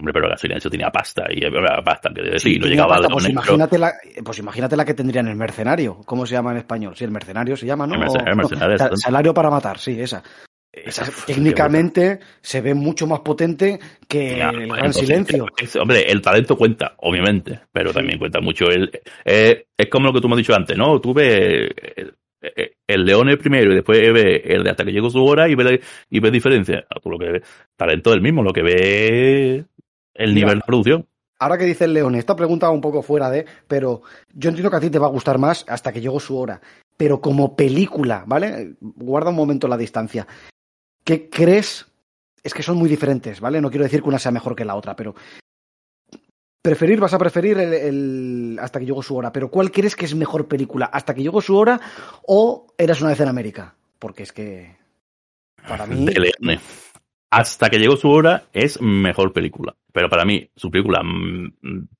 Hombre, pero el silencio tenía pasta y pasta, que decir, sí, no llegaba pasta, pues, imagínate la, pues imagínate la que tendrían el mercenario. ¿Cómo se llama en español? Sí, el mercenario se llama, ¿no? El mercenario, el mercenario no, salario para matar, sí, esa. Esa, técnicamente se ve mucho más potente que el gran silencio. Es, hombre, el talento cuenta, obviamente, pero sí. también cuenta mucho el. Eh, es como lo que tú me has dicho antes, ¿no? Tú ves el, el león el primero y después ves el de hasta que llegó su hora y ves, y ves diferencia. Tú lo que ves, talento es el mismo, lo que ves el nivel Mira, de producción. Ahora que dice el león, esta pregunta va un poco fuera de, pero yo entiendo que a ti te va a gustar más hasta que llegó su hora. Pero como película, ¿vale? Guarda un momento la distancia. ¿Qué crees? Es que son muy diferentes, ¿vale? No quiero decir que una sea mejor que la otra, pero preferir, vas a preferir el, el, hasta que llegó su hora, pero ¿cuál crees que es mejor película? ¿Hasta que llegó su hora o Eras una vez en América? Porque es que para mí... De Leone. Hasta que llegó su hora es mejor película. Pero para mí, su película,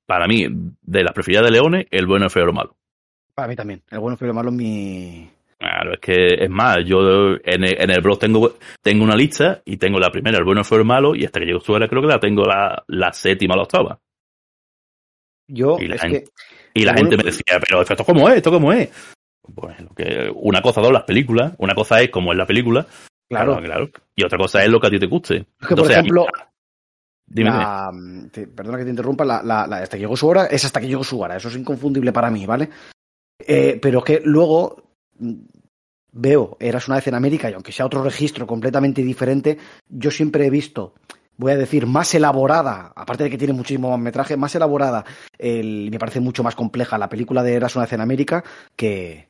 para mí, de las preferidas de Leone, El bueno, el feo, lo malo. Para mí también. El bueno, el feo, lo malo es mi... Claro, es que es más, yo en el, en el blog tengo, tengo una lista y tengo la primera, el bueno, el feo, el malo, y hasta que llegó su hora creo que la tengo la, la séptima o la octava. Yo, y la, es gente, que, y la gente me decía, pero ¿esto cómo es? ¿Esto cómo es? Pues que una cosa son las películas, una cosa es como es la película, claro. claro, claro, y otra cosa es lo que a ti te guste. Es que, Entonces, por ejemplo, mí, dime, la, te, perdona que te interrumpa, la, la, la, hasta que llegó su hora es hasta que llegó su hora, eso es inconfundible para mí, ¿vale? Eh, pero que luego veo, eras una vez en América y aunque sea otro registro completamente diferente, yo siempre he visto voy a decir, más elaborada, aparte de que tiene muchísimo más metraje, más elaborada, el, me parece mucho más compleja la película de Eras una vez en América que...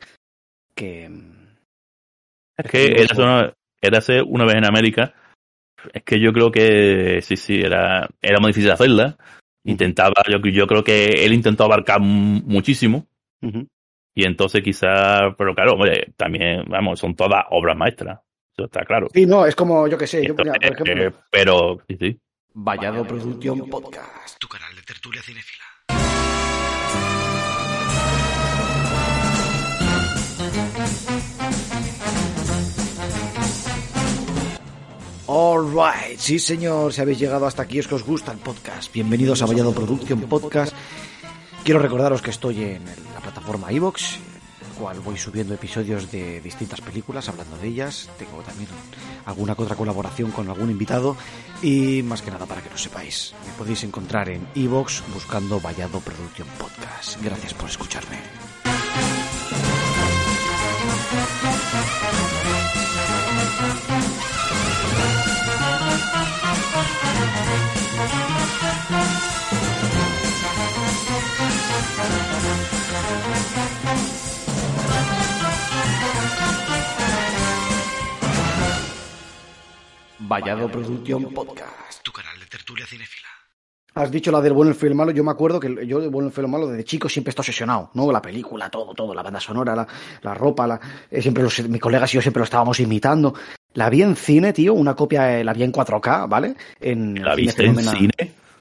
que es que Eras una, Érase una vez en América, es que yo creo que sí, sí, era, era muy difícil hacerla. Intentaba, yo, yo creo que él intentó abarcar muchísimo. Uh -huh. Y entonces quizás, pero claro, hombre, también, vamos, son todas obras maestras. Eso está claro. Sí, no, es como, yo que sé, yo, mira, por ejemplo. Eh, pero, sí, sí. Vallado Producción Podcast, tu canal de tertulia cinefila. Alright, sí señor, si habéis llegado hasta aquí es que os gusta el podcast. Bienvenidos a Vallado Producción Podcast. Quiero recordaros que estoy en la plataforma iVoox, en la cual voy subiendo episodios de distintas películas, hablando de ellas. Tengo también alguna otra colaboración con algún invitado. Y más que nada para que lo sepáis, me podéis encontrar en iVoox buscando Vallado Production Podcast. Gracias por escucharme. Vallado Producción Podcast, tu canal de tertulia cinefila. Has dicho la del bueno, el feo y el malo. Yo me acuerdo que yo del bueno, el feo y el malo desde chico siempre está obsesionado, ¿no? La película, todo, todo, la banda sonora, la, la ropa, la, eh, siempre los, mis colegas y yo siempre lo estábamos imitando. La vi en cine, tío, una copia, eh, la vi en 4K, ¿vale? En ¿La Cine viste en cine?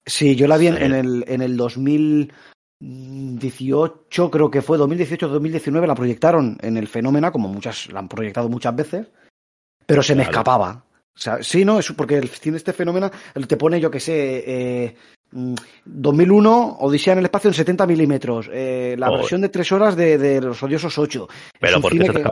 Sí, yo la vi en, el, en el 2018, creo que fue 2018-2019, la proyectaron en el Fenómena, como muchas, la han proyectado muchas veces, pero se me escapaba. O sea, sí, no, es porque el cine este Fenómena te pone, yo que sé, eh, 2001, Odisea en el espacio en 70 milímetros, eh, la Joder. versión de tres horas de, de Los Odiosos 8. Es ¿Pero por qué se que-?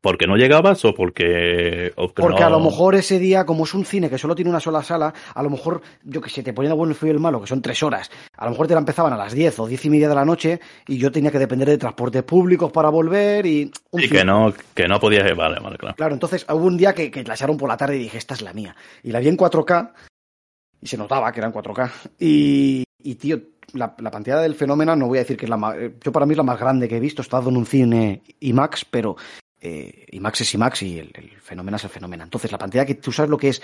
¿Porque no llegabas o porque.? o que Porque no- a lo mejor ese día, como es un cine que solo tiene una sola sala, a lo mejor, yo que sé, te ponían bueno, el feo y el malo, que son tres horas. A lo mejor te la empezaban a las 10 o 10 y media de la noche y yo tenía que depender de transportes públicos para volver y... un fin. que no, que no podías. Vale, vale, claro. Claro, entonces hubo un día que, que la echaron por la tarde y dije, esta es la mía. Y la vi en 4K y se notaba que era en 4K. Y, y tío, la, la pantalla del fenómeno, no voy a decir que es la más... eh, Yo para mí es la más grande que he visto. He estado en un cine IMAX, pero eh, IMAX es IMAX y el, el fenómeno es el fenómeno. Entonces la pantalla que tú sabes lo que es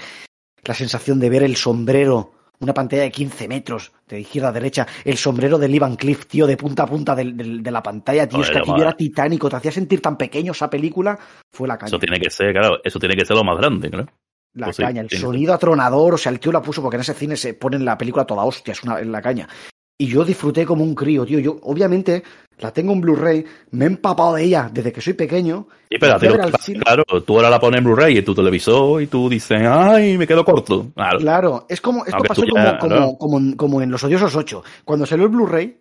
la sensación de ver el sombrero, una pantalla de 15 metros, de izquierda a derecha, el sombrero de Lee Van Cliff, tío, de punta a punta del- del- de, la pantalla, tío, es que aquello era titánico, te hacía sentir tan pequeño esa película, fue la caña. Eso tiene que ser, claro, eso tiene que ser lo más grande, ¿no? La Pues sí, caña, el sonido atronador, o sea, el tío la puso porque en ese cine se pone en la película toda hostia, es una, en la caña. Y yo disfruté como un crío, tío. Yo, obviamente, la tengo en Blu-ray, me he empapado de ella desde que soy pequeño. Sí, pero claro, tú ahora la pones en Blu-ray en tu televisor y tú dices, ay, me quedo corto. Claro, Claro, es como, esto Aunque pasó como, como, como, en- como en Los Odiosos 8. Cuando salió el Blu-ray,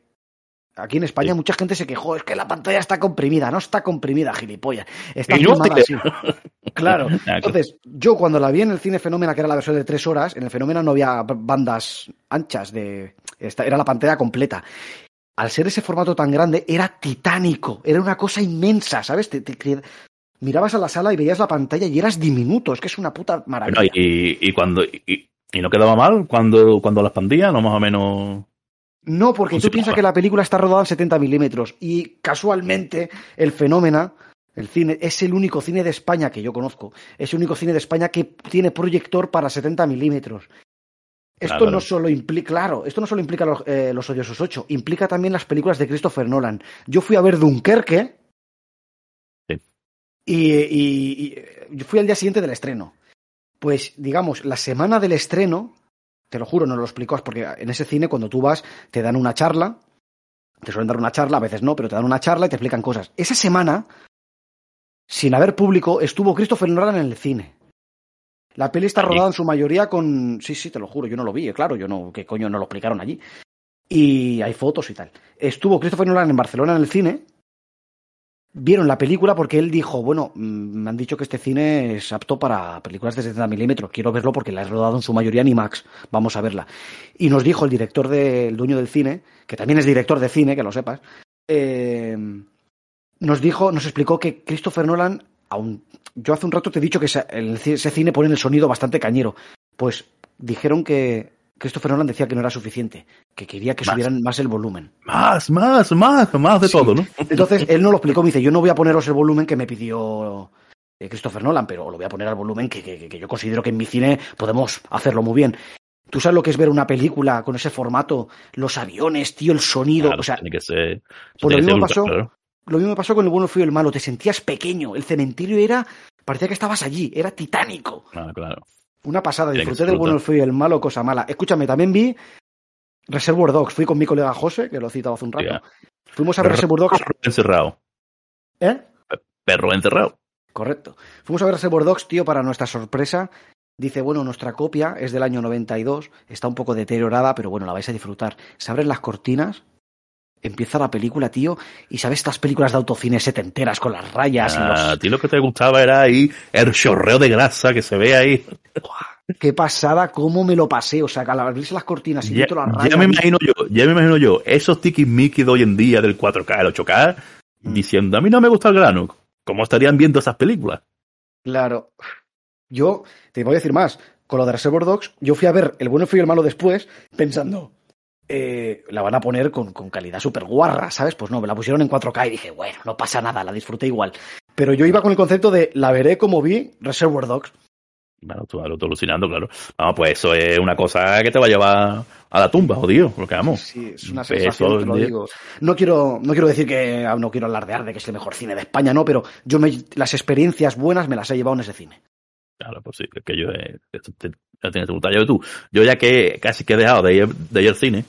aquí en España mucha gente se quejó, es que la pantalla está comprimida, no está comprimida, gilipollas. Está filmada así. Claro. Entonces, yo cuando la vi en el cine Fenómena, que era la versión de tres horas, en el Fenómena no había bandas anchas de. esta- Era la pantalla completa. Al ser ese formato tan grande, era titánico, era una cosa inmensa, ¿sabes? Te- mirabas a la sala y veías la pantalla y eras diminuto, es que es una puta maravilla. Bueno, y, y cuando y, y no quedaba mal cuando, cuando la expandía, no más o menos. No, porque tú piensas que la película está rodada en 70 milímetros y casualmente el Fenómena, el cine, es el único cine de España que yo conozco, es el único cine de España que tiene proyector para 70 milímetros. Esto Claro. no solo implica, claro, esto no solo implica los, eh, los Odiosos 8, implica también las películas de Christopher Nolan. Yo fui a ver Dunkerque Sí. y, y- y yo fui al día siguiente del estreno. Pues, digamos, la semana del estreno, te lo juro, no lo explico, porque en ese cine cuando tú vas te dan una charla, te suelen dar una charla, a veces no, pero te dan una charla y te explican cosas. Esa semana, sin haber público, estuvo Christopher Nolan en el cine. La peli está rodada en su mayoría con... Sí, sí, te lo juro, yo no lo vi, eh, claro, yo no... ¿Qué coño no lo explicaron allí? Y hay fotos y tal. Estuvo Christopher Nolan en Barcelona en el cine. Vieron la película porque él dijo, bueno, mm, me han dicho que este cine es apto para películas de 70 milímetros. Quiero verlo porque la he rodado en su mayoría en IMAX. Vamos a verla. Y nos dijo el director del dueño del cine, que también es director de cine, que lo sepas, eh, nos dijo, nos explicó que Christopher Nolan, aun, yo hace un rato te he dicho que ese, cine pone el sonido bastante cañero. Pues dijeron que Christopher Nolan decía que no era suficiente, que quería que Más. subieran más el volumen. Más, más, más, más de Sí. todo, ¿no? Entonces él no lo explicó, me dice, yo no voy a poneros el volumen que me pidió eh, Christopher Nolan, pero lo voy a poner al volumen que, que- que yo considero que en mi cine podemos hacerlo muy bien. ¿Tú sabes lo que es ver una película con ese formato? Los aviones, tío, el sonido. Claro, o sea, tiene que ser. por lo que ser mismo ultra, pasó- claro. lo mismo me pasó con el bueno, feo y el malo. Te sentías pequeño. El cementerio era. Parecía que estabas allí. Era titánico. Claro, claro. Una pasada. Disfruté del bueno, el feo y el malo, cosa mala. Escúchame, también vi Reservoir Dogs. Fui con mi colega José, que lo he citado hace un rato. Fuimos a ver Reservoir Dogs. Perro encerrado. ¿Eh? Perro encerrado. Correcto. Fuimos a ver Reservoir Dogs, tío, para nuestra sorpresa. Dice, bueno, nuestra copia es del año 92, está un poco deteriorada, pero bueno, la vais a disfrutar. Se abren las cortinas empieza la película, tío, y sabes estas películas de autocine setenteras con las rayas y Ah, los... A ti lo que te gustaba era ahí el chorreo de grasa que se ve ahí. Qué pasada, cómo me lo pasé, o sea, que al abrirse las cortinas y Ya, las rayas... ya me imagino yo, ya me imagino yo, esos tiquismiquis de hoy en día del 4K, el 8K, Mm. diciendo, a mí no me gusta el grano. ¿Cómo estarían viendo esas películas? Claro. Yo, te voy a decir más, con lo de Reservoir Dogs, yo fui a ver El bueno, feo y el malo después, pensando, eh, la van a poner con, con calidad súper guarra, ¿sabes? Pues no, me la pusieron en 4K y dije, bueno, no pasa nada, la disfruté igual. Pero yo iba con el concepto de, la veré como vi Reservoir Dogs. Bueno, tú lo estoy alucinando, claro. No, pues eso es una cosa que te va a llevar a la tumba, jodido, lo que vamos. Sí, es una sensación, te lo digo. No quiero, no quiero decir que, ah, no quiero alardear de que es el mejor cine de España, no, pero yo me, las experiencias buenas me las he llevado en ese cine. Claro, pues sí, es que yo eh, te- ya tienes tu. Yo tú, yo ya que casi que he dejado de ir, de ir al cine,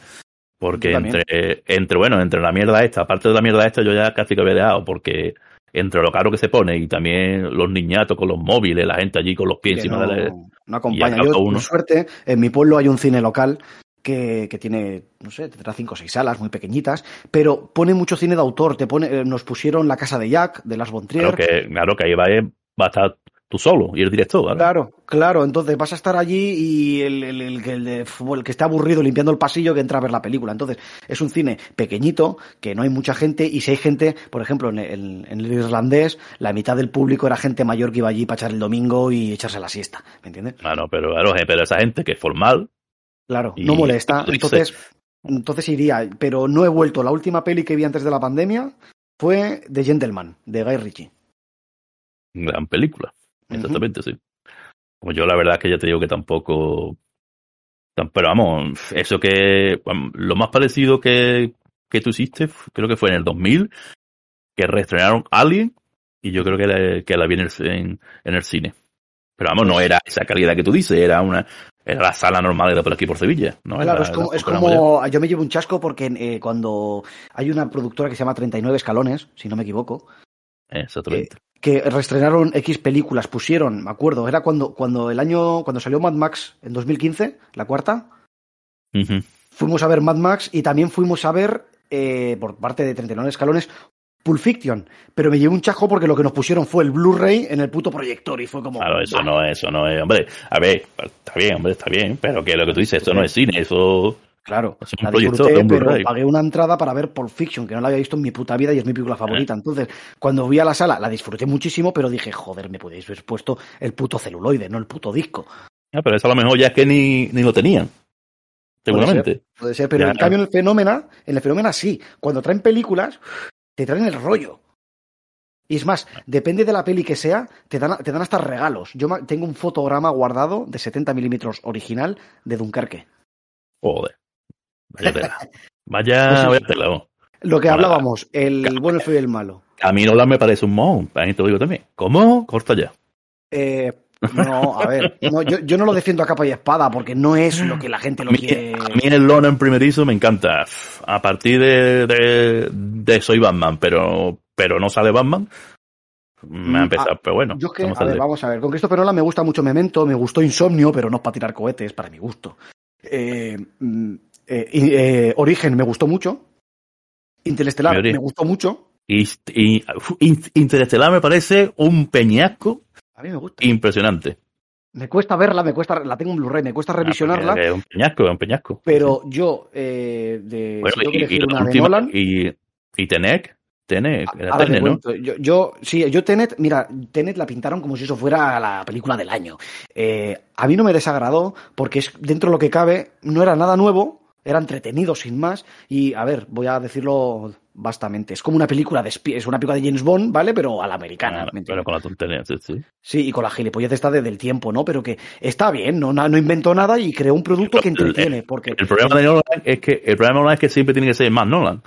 porque entre, entre, bueno, entre la mierda esta, aparte de la mierda esta, yo ya casi que había dejado, porque entre lo caro que se pone y también los niñatos con los móviles, la gente allí con los pies encima no, de la... no acompaña. Yo, uno. por suerte, en mi pueblo hay un cine local que, que tiene, no sé, tendrá cinco o seis salas muy pequeñitas, pero pone mucho cine de autor. Te pone, eh, nos pusieron La Casa de Jack, de Las Bontrier. Claro que, claro que ahí va, va a estar tú solo y el director, ¿vale? Claro, claro, entonces vas a estar allí y el, el, el, que- el de fútbol, el que está aburrido limpiando el pasillo que entra a ver la película. Entonces, es un cine pequeñito, que no hay mucha gente, y si hay gente, por ejemplo, en el, en el irlandés, la mitad del público era gente mayor que iba allí para echar el domingo y echarse la siesta, ¿me entiendes? Claro, pero, claro, eh, pero esa gente que es formal, Claro, Y- no molesta. Entonces, entonces iría, pero no he vuelto. La última peli que vi antes de la pandemia fue The Gentleman, de Guy Ritchie. gran película. Exactamente, sí. Como yo la verdad es que ya te digo que tampoco... tam- Pero vamos, eso que... Lo más parecido que, que tú hiciste, creo que fue en el 2000, que reestrenaron Alien, y yo creo que la, que la vi en el, en, en el cine. Pero vamos, no era esa calidad que tú dices, era una... Era la sala normal de por aquí por Sevilla, ¿no? Claro, Era- es como, era- es era como yo me llevo un chasco porque eh, cuando hay una productora que se llama 39 escalones, si no me equivoco, Exactamente. Que reestrenaron X películas, pusieron, me acuerdo, era cuando, cuando el año, cuando salió Mad Max en 2015, la cuarta, fuimos a ver Mad Max y también fuimos a ver, eh, por parte de 39 escalones, Pulp Fiction. Pero me llevé un chasco porque lo que nos pusieron fue el Blu-ray en el puto proyector y fue como. Claro, eso "Bah". no es, eso no es, hombre, a ver, está bien, hombre, está bien, pero que lo que tú dices, esto no es cine, eso Claro, Es un la disfruté, un pero pagué una entrada para ver Pulp Fiction, que no la había visto en mi puta vida y es mi película favorita. Entonces, cuando fui a la sala, la disfruté muchísimo, pero dije, joder, me podéis haber puesto el puto celuloide, no el puto disco. Ah, pero eso a lo mejor ya es que ni, ni lo tenían. Seguramente. Puede ser, pero Ya. en cambio en el Fenómena, en el Fenómena sí. Cuando traen películas, te traen el rollo. Y es más, depende de la peli que sea, te dan, te dan hasta regalos. Yo tengo un fotograma guardado de 70 milímetros original de Dunkerque. Joder. Vaya tela. Vaya, vaya tela. Lo que hablábamos, el bueno, el feo y el malo. A mí Nolan me parece un mohón, ahí te lo digo también. ¿Cómo? Corta ya. Eh, no, a ver, no, yo, yo no lo defiendo a capa y espada porque no es lo que la gente A lo mí, quiere. a mí el Nolan primerizo me encanta. A partir de, de, de Soy Batman, pero, pero no sale Batman, me Mm, ha empezado. ah, pero bueno, Yo es que, vamos a a ver, ver. vamos a ver, con Christopher Nolan me gusta mucho Memento, me gustó Insomnio, pero no es para tirar cohetes, para mi gusto. Eh, mm, eh, eh, Origen me gustó mucho. Interestelar me gustó mucho. Y, y- Interestelar me parece un peñasco A mí me gusta. impresionante. Me cuesta verla, me cuesta, la tengo en Blu-ray, me cuesta revisionarla, Ah, porque Es un peñasco, es un peñasco. pero yo, eh, de, Bueno, si y, y una de Nolan, y, y Tenek, Tenek, era Tenet, ¿no? Yo, yo, sí, yo Tenet, mira, Tenet la pintaron como si eso fuera la película del año. Eh, a mí no me desagradó porque es dentro de lo que cabe, no era nada nuevo, era entretenido sin más y, a ver, voy a decirlo bastamente, es como una película de es una película de James Bond, ¿vale? Pero a la americana. Ah, pero con la tontería, sí, sí. Sí, y con la gilipollez esta de, del tiempo, ¿no? Pero que está bien, no, no inventó nada y creó un producto que El- entretiene, porque... El problema de Nolan es que el problema de Nolan es que siempre tiene que ser más Nolan.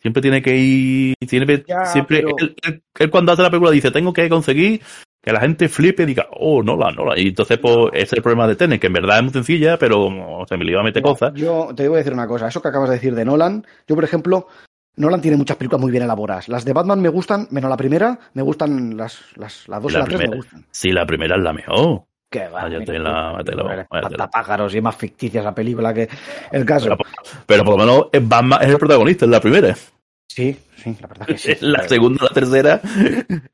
Siempre tiene que ir, siempre, Ya, siempre pero- él, él- él cuando hace la película dice tengo que conseguir que la gente flipe y diga, oh, Nolan, Nolan. Y entonces, pues, ese es el problema de Tenet, que en verdad es muy sencilla, pero como se me iba a meter Mira, cosas. Yo te voy a decir una cosa. Eso que acabas de decir de Nolan, yo, por ejemplo, Nolan tiene muchas películas muy bien elaboradas. Las de Batman me gustan, menos la primera, me gustan las, las, las dos y La la tres me primera. gustan. Sí, la primera es la mejor. Va, tela, vale, vaya tela. pájaros y es más ficticia esa película que el caso. Pero, pero por lo menos Batman es el protagonista, es la primera. Sí, sí, la verdad que sí. la segunda, la tercera,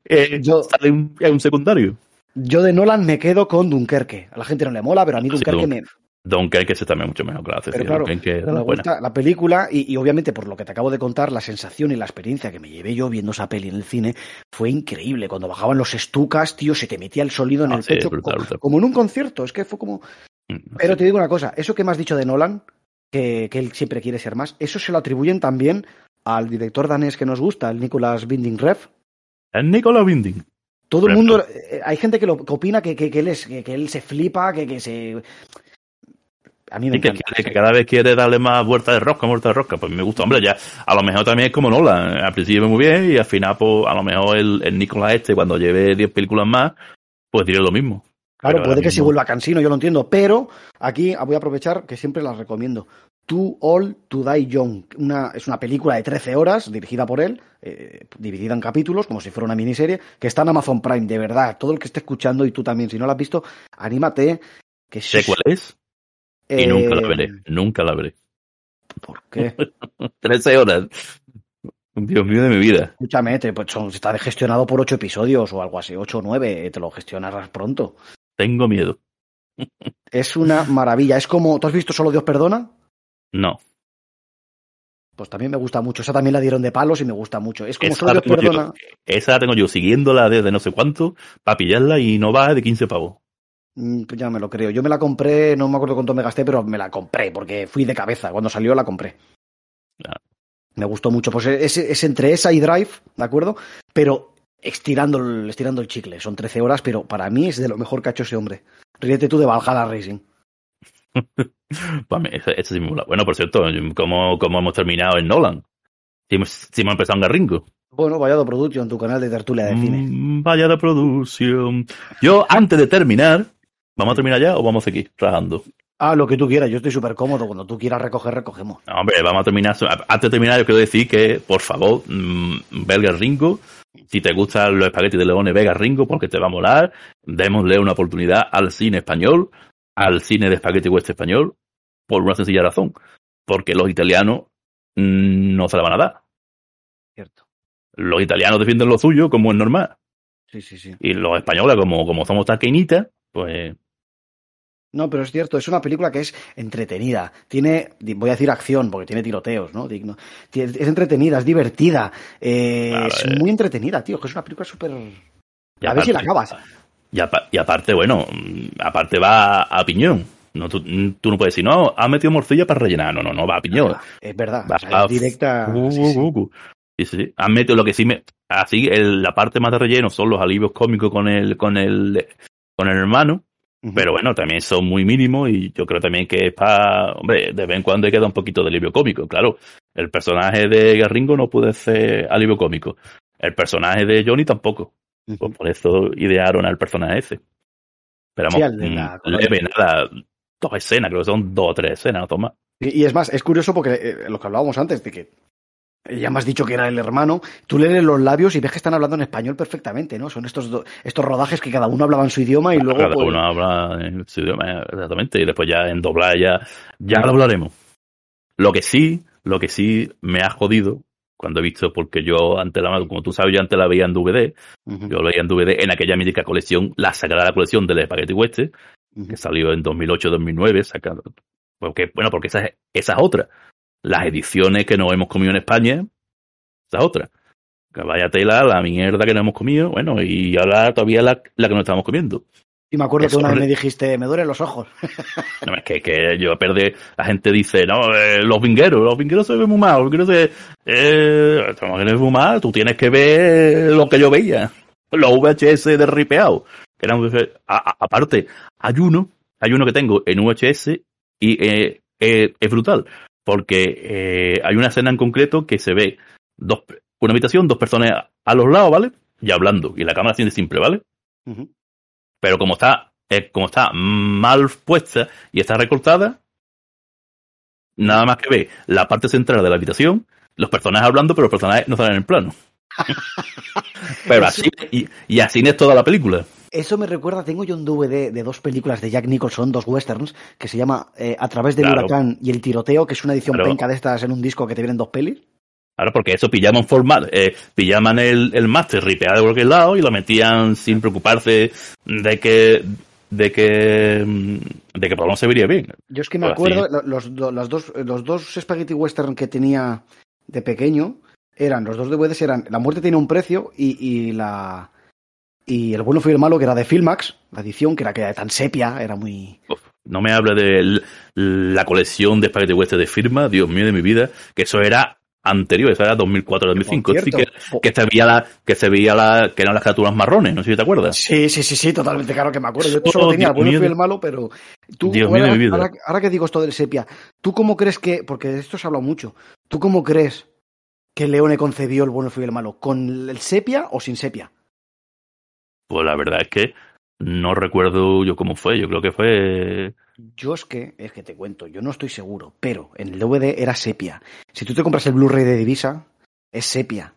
eh, Yo- sale un, es un secundario. Yo de Nolan me quedo con Dunkerque. A la gente no le mola, pero a mí Sí, Dunkerque Dun- me, Dunkerque se también mucho mejor que la Pero claro, Dunkerque me la buena. gusta la película y, y obviamente por lo que te acabo de contar, la sensación y la experiencia que me llevé yo viendo esa peli en el cine fue increíble. Cuando bajaban los estucas, tío, se te metía el sonido en Ah, el sí, pecho brutal, co- brutal. como en un concierto. Es que fue como... Mm, Pero te digo una cosa, eso que me has dicho de Nolan, que, que él siempre quiere ser más, eso se lo atribuyen también al director danés que nos gusta, el Nicolas Winding Refn. Es Nicolas Winding. Todo el mundo, eh, hay gente que, lo, que opina que, que, que él es, que, que él se flipa, que, que se... A mí me que, encanta. que cada vez quiere darle más vuelta de rosca, vuelta de rosca. Pues me gusta, hombre, ya. A lo mejor también es como Nolan. Al principio muy bien y al final, pues, a lo mejor el, el Nicolas este, cuando lleve 10 películas más, pues diré lo mismo. Claro, Pero puede que se mismo- vuelva cansino, yo lo entiendo, pero aquí voy a aprovechar que siempre las recomiendo. Too All to Die Young, una, es una película de 13 horas dirigida por él, eh, dividida en capítulos, como si fuera una miniserie, que está en Amazon Prime, de verdad. Todo el que esté escuchando y tú también, si no la has visto, anímate. Que Sé cuál es y eh, nunca la veré. Nunca la veré. ¿Por qué? 13 horas. Dios mío de mi vida. Escúchame, te- pues son- está gestionado por 8 episodios o algo así, 8 o 9, te lo gestionarás pronto. Tengo miedo. Es una maravilla, es como, ¿tú has visto Solo Dios Perdona? No. Pues también me gusta mucho. Esa también la dieron de palos y me gusta mucho. Es como Esa solo Dios tengo yo, perdona. esa la tengo yo siguiéndola desde no sé cuánto para pillarla y no va de 15 pavos. Mm, pues ya me lo creo. Yo me la compré, no me acuerdo cuánto me gasté, pero me la compré porque fui de cabeza. Cuando salió la compré. Claro. Me gustó mucho. Pues es, es entre esa y Drive, ¿de acuerdo? Pero estirando el, estirando el chicle. Son 13 horas, pero para mí es de lo mejor que ha hecho ese hombre. Ríete tú de Valhalla Racing. Ese, ese sí me mola. Bueno, por cierto, ¿cómo, cómo hemos terminado en Nolan? Si hemos, si hemos empezado en Garringo. Bueno, Vallado Production, tu canal de tertulia de cine. Mm, vaya de producción. Yo, antes de terminar, ¿vamos a terminar ya o vamos a seguir trabajando? Ah, lo que tú quieras. Yo estoy súper cómodo. Cuando tú quieras recoger, recogemos. No, hombre, vamos a terminar. Antes de terminar, yo quiero decir que, por favor, mmm, ve el Garringo. Si te gustan los espaguetis de leones, ve Garringo porque te va a molar. Démosle una oportunidad al cine español, al cine de espagueti western español, por una sencilla razón. Porque los italianos mm, no se la van a dar. Cierto. Los italianos defienden lo suyo como es normal. Sí, sí, sí. Y los españoles, como, como somos taquinitas, pues No, pero es cierto, es una película que es entretenida. Tiene, voy a decir acción, porque tiene tiroteos, ¿no? Digno. Es entretenida, es divertida. eh, Claro, es eh. muy entretenida, tío. Que es una película súper. A ver si la acabas. Y, apa- y aparte, bueno, mm, aparte va a piñón. No, tú, mm, tú no puedes decir, no, ha metido morcilla para rellenar. No, no, no, va a piñón. Es verdad. Va o sea, a- es directa. Uh, sí, sí. uh, uh. Sí, sí, sí. Han metido lo que sí me. Así, el- la parte más de relleno son los alivios cómicos con el, con el, con el hermano. Pero bueno, también son muy mínimos y yo creo también que es para. Hombre, de vez en cuando queda un poquito de alivio cómico. Claro, el personaje de Garringo no puede ser alivio cómico. El personaje de Johnny tampoco. Pues por eso idearon al personaje ese. Pero Sí, la mm, colonia. leve, nada. Dos escenas, creo que son dos o tres escenas, no toma. Y, y es más, es curioso porque eh, lo que hablábamos antes, de que ya me has dicho que era el hermano, tú lees los labios y ves que están hablando en español perfectamente, ¿no? Son estos, do- estos rodajes que cada uno hablaba en su idioma y luego. Cada pues, uno habla en su idioma, exactamente, y después ya en doblar ya, ya lo hablaremos. Lo que sí, lo que sí me ha jodido, cuando he visto, porque yo ante la, como tú sabes, yo antes la veía en DVD, yo la veía en DVD en aquella mítica colección, la sagrada colección del Spaghetti Western, ujú. que salió en 2008-2009, sacando, porque, bueno, porque esa es, esa es otra. Las ediciones que nos hemos comido en España, esa es otra. Que vaya tela, la mierda que nos hemos comido, bueno, y ahora todavía la, la que nos estamos comiendo. Y me acuerdo Eso, que una vez me dijiste, me duelen los ojos. No, es que, que yo perdí, la gente dice, no, eh, los vingueros, los vingueros se ven muy mal, los vingueros se, eh, muy mal, tú tienes que ver lo que yo veía, los VHS de ripeado, que eran, a- a- aparte, hay uno, hay uno que tengo en VHS y eh, eh, es brutal, porque eh, hay una escena en concreto que se ve dos, una habitación, dos personas a los lados, ¿vale? Y hablando, y la cámara siente simple, ¿vale? Pero como está eh, como está mal puesta y está recortada nada más que ve la parte central de la habitación los personajes hablando pero los personajes no salen en el plano pero así y, y así es toda la película Eso me recuerda, tengo yo un DVD de dos películas de Jack Nicholson, dos westerns, que se llama eh, A través del Claro. huracán y el tiroteo, que es una edición Claro. penca de estas en un disco que te vienen dos pelis. Claro, porque eso pillaban formal, eh, pillaban el, el máster ripeado de cualquier lado y lo metían sin preocuparse de que de que de que por lo menos se vería bien. Yo es que me Pues acuerdo, así. lo- los, las dos, los dos Spaghetti Western que tenía de pequeño eran, los dos DVDs eran La muerte tiene un precio y, y la y El bueno fue el malo, que era de Filmax, la edición, que era que era tan sepia, era muy. Uf, no me hable de la colección de Spaghetti Western de firma, Dios mío de mi vida, que eso era anterior, eso era 2004-2005. Por Sí que, que se veía la, que se veía la, que eran las criaturas marrones, no sé si te acuerdas. Sí, sí, sí, sí, totalmente claro que me acuerdo. Yo Oh, solo tenía Dios el bueno fue el malo, pero tú Dios mío de ahora, mi vida. ahora- ahora que digo esto del sepia, ¿tú cómo crees que, porque de esto se habla mucho, ¿tú cómo crees que Leone concebió el bueno fue el malo? ¿Con el sepia o sin sepia? Pues la verdad es que no recuerdo yo cómo fue, yo creo que fue Yo es que, es que te cuento, yo no estoy seguro, pero en el DVD era sepia. Si tú te compras el Blu-ray de Divisa, es sepia.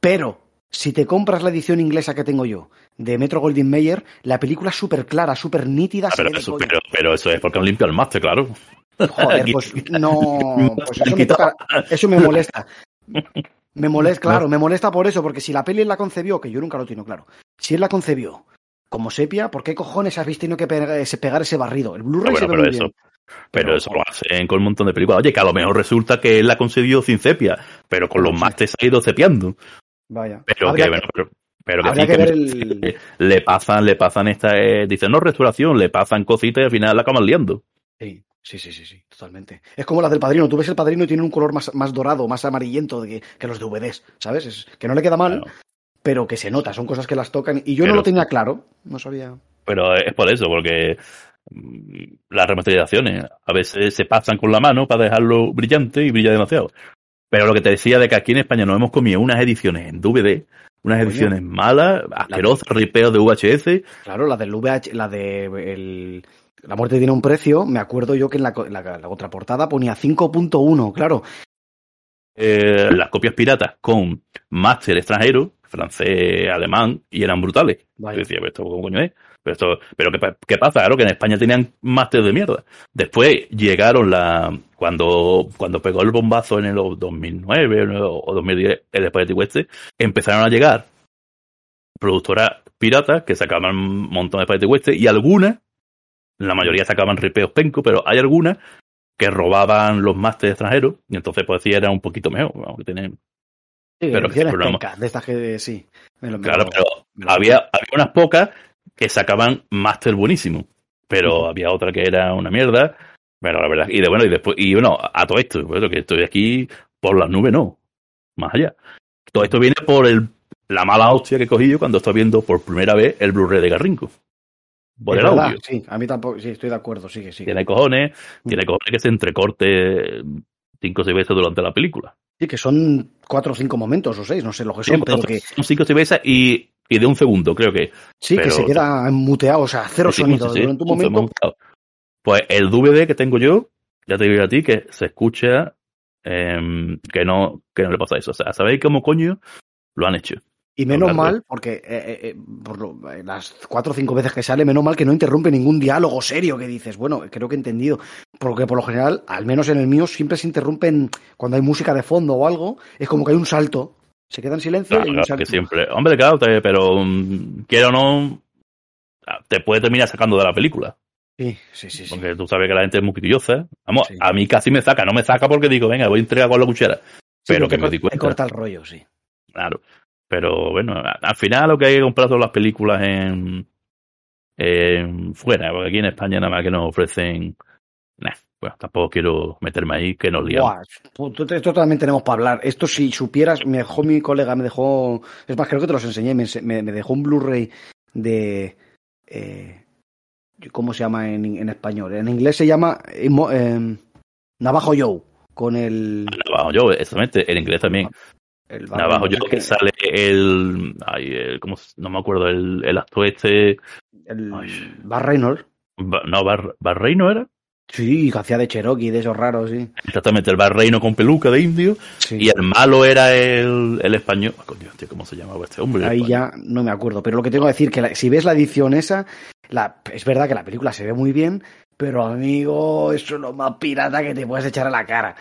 Pero, si te compras la edición inglesa que tengo yo, de Metro Goldwyn Mayer, la película es súper clara, súper nítida. Ah, pero, eso, coña. pero, pero eso es porque han limpiado el máster, claro. Joder, pues no, pues eso me, toca- eso me molesta. Me molesta, claro, me molesta por eso, porque si la peli él la concebió, que yo nunca lo tengo claro, si él la concebió como sepia, ¿por qué cojones has tenido que pegar ese, pegar ese barrido? El Blu-ray No, se bueno, ve pero muy eso, bien. pero Pero- eso lo hacen con un montón de películas. Oye, que a lo mejor resulta que él la concedió sin sepia, pero con los sé. másteres ha ido cepiando. Vaya. Pero Habría que, bueno, pero, pero que habría sí que que ver el- eh, le pasan, le pasan esta, eh, dicen no restauración, le pasan cositas y al final la acaban liando. Sí, sí, sí, sí, sí, totalmente. Es como las del padrino. Tú ves el padrino y tiene un color más, más dorado, más amarillento que, que los DVDs, ¿sabes? Es, que no le queda mal, Claro. pero que se nota, son cosas que las tocan. Y yo no lo tenía claro, no sabía. Pero es por eso, porque mm, las remasterizaciones a veces se pasan con la mano para dejarlo brillante y brilla demasiado. Pero lo que te decía de que aquí en España nos hemos comido unas ediciones en DVD, unas ediciones malas, asquerosas, ripeos de VHS, Claro, la del VH, la de el- La muerte tiene un precio. Me acuerdo yo que en la, la, la contraportada ponía 5.1, claro. eh, las copias piratas con máster extranjero, francés, alemán, y eran brutales. Vaya. Yo decía, ¿pero esto cómo coño es? Pero, esto, pero ¿qué, pa- qué pasa? Claro que en España tenían máster de mierda. Después llegaron la cuando cuando pegó el bombazo en el 2009 o 2010 el Spaghetti Western, empezaron a llegar productoras piratas que sacaban un montón de Spaghetti Western y algunas, la mayoría sacaban ripeos penco, pero hay algunas que robaban los másteres extranjeros y entonces pues sí era un poquito mejor. Que tienen- Sí, Pero pencas, de estas que sí. me lo- me Claro, lo- pero me lo- había, había unas pocas que sacaban máster buenísimo, pero había otra que era una mierda. Pero la verdad, y de bueno, y después, y bueno, a todo esto, bueno, que estoy aquí por las nubes, no, más allá. Todo esto viene por el, la mala hostia que he cogido cuando estoy viendo por primera vez el Blu-ray de Garrinco. Por Es el verdad, audio. Sí, a mí tampoco, sí, estoy de acuerdo, sigue, sigue. Tiene cojones, Mm. tiene cojones que se entrecorte cinco o seis veces durante la película. Sí, que son cuatro o cinco momentos o seis, no sé lo que Sí, son, pero son que cinco o seis veces y, y de un segundo, creo que. sí, que se queda muteado, o sea, cero Sí, sonido sí, durante un momento. Pues el DVD que tengo yo, ya te digo a ti que se escucha em, que no que no le pasa eso. O sea, ¿sabéis cómo coño lo han hecho? Y menos mal, porque eh, eh, eh, por lo- eh, las cuatro o cinco veces que sale, menos mal que no interrumpe ningún diálogo serio que dices. Bueno, creo que he entendido. Porque por lo general, al menos en el mío, siempre se interrumpen cuando hay música de fondo o algo. Es como que hay un salto. Se queda en silencio Claro, y hay un salto. que siempre. Hombre, claro, te- pero mm, quiero o no, te puede terminar sacando de la película. Sí, sí, sí. sí. Porque tú sabes que la gente es muy quillosa. Vamos, Sí. a mí casi me saca. No me saca porque digo, venga, voy a entregar con la cuchara. Sí, pero que me di te cuenta. corta el rollo, sí. Claro. Pero bueno, al final lo que hay que comprar son las películas en, en fuera, porque aquí en España nada más que nos ofrecen. Nah, bueno, tampoco quiero meterme ahí, que nos liamos. Buah, pu- tú- esto también tenemos para hablar. Esto, si supieras, me dejó mi colega, me dejó. Es más, creo que te los enseñé. Me, me- dejó un Blu-ray de. eh, ¿Cómo se llama en, en español? En inglés se llama eh, eh, Navajo Joe. Con el. Navajo yo, exactamente, en inglés también. El Navajo yo, que sale el. Ay, el ¿cómo no me acuerdo, el, el actor este. El Ay. Bar Reynolds. Ba- No, Bar, Barreino era. Sí, que hacía de Cherokee, de esos raros, sí. Exactamente, el bar reino con peluca de indio. Sí. Y el malo era el, el español. Ah, Coño, tío, ¿cómo se llamaba este hombre? Ahí ya no me acuerdo, pero lo que tengo que decir que la- si ves la edición esa, la, es verdad que la película se ve muy bien, pero amigo, eso es lo más pirata que te puedes echar a la cara.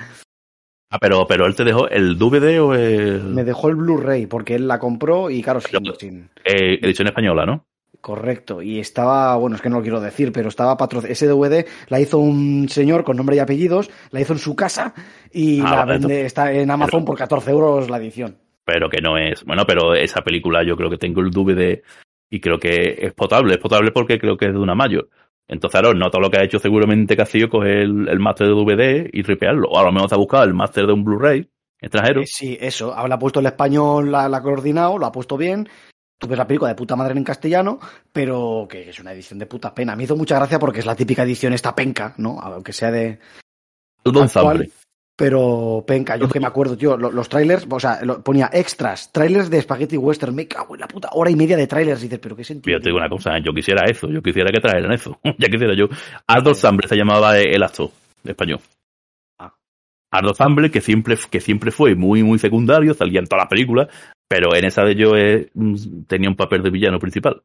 Ah, pero, pero él te dejó el DVD o el. Me dejó el Blu-ray porque él la compró y claro, sin, eh, edición española, ¿no? correcto. Y estaba, bueno, es que no lo quiero decir, pero estaba patrocinado. Ese DVD la hizo un señor con nombre y apellidos, la hizo en su casa y Ah, la vende, está en Amazon pero- por 14 euros la edición. Pero que no es. Bueno, pero esa película yo creo que tengo el DVD y creo que es potable. Es potable porque creo que es de una mayo. Entonces, ahora, no todo lo que ha hecho seguramente Castillo coger el, el máster de DVD y ripearlo. O a lo mejor se ha buscado el máster de un Blu-ray extranjero. Eh, sí, eso. Ahora ha puesto el español, la, la ha coordinado, lo ha puesto bien. Tú ves la película de puta madre en castellano, pero que es una edición de puta pena. Me hizo mucha gracia porque es la típica edición esta penca, ¿no? Aunque sea de Todo un. Pero penca. Yo que me acuerdo, tío, lo- los trailers, o sea, lo- ponía extras, trailers de Spaghetti Western. Me cago en la puta hora y media de trailers. Y dices, pero qué sentido. Yo te digo una cosa, yo quisiera eso, yo quisiera que trajeran eso. ya quisiera yo. Aldo Samble se llamaba el actor español. Ah. Samble, que siempre, que siempre fue muy, muy secundario, salía en todas las películas, pero en esa de yo eh, mm, tenía un papel de villano principal.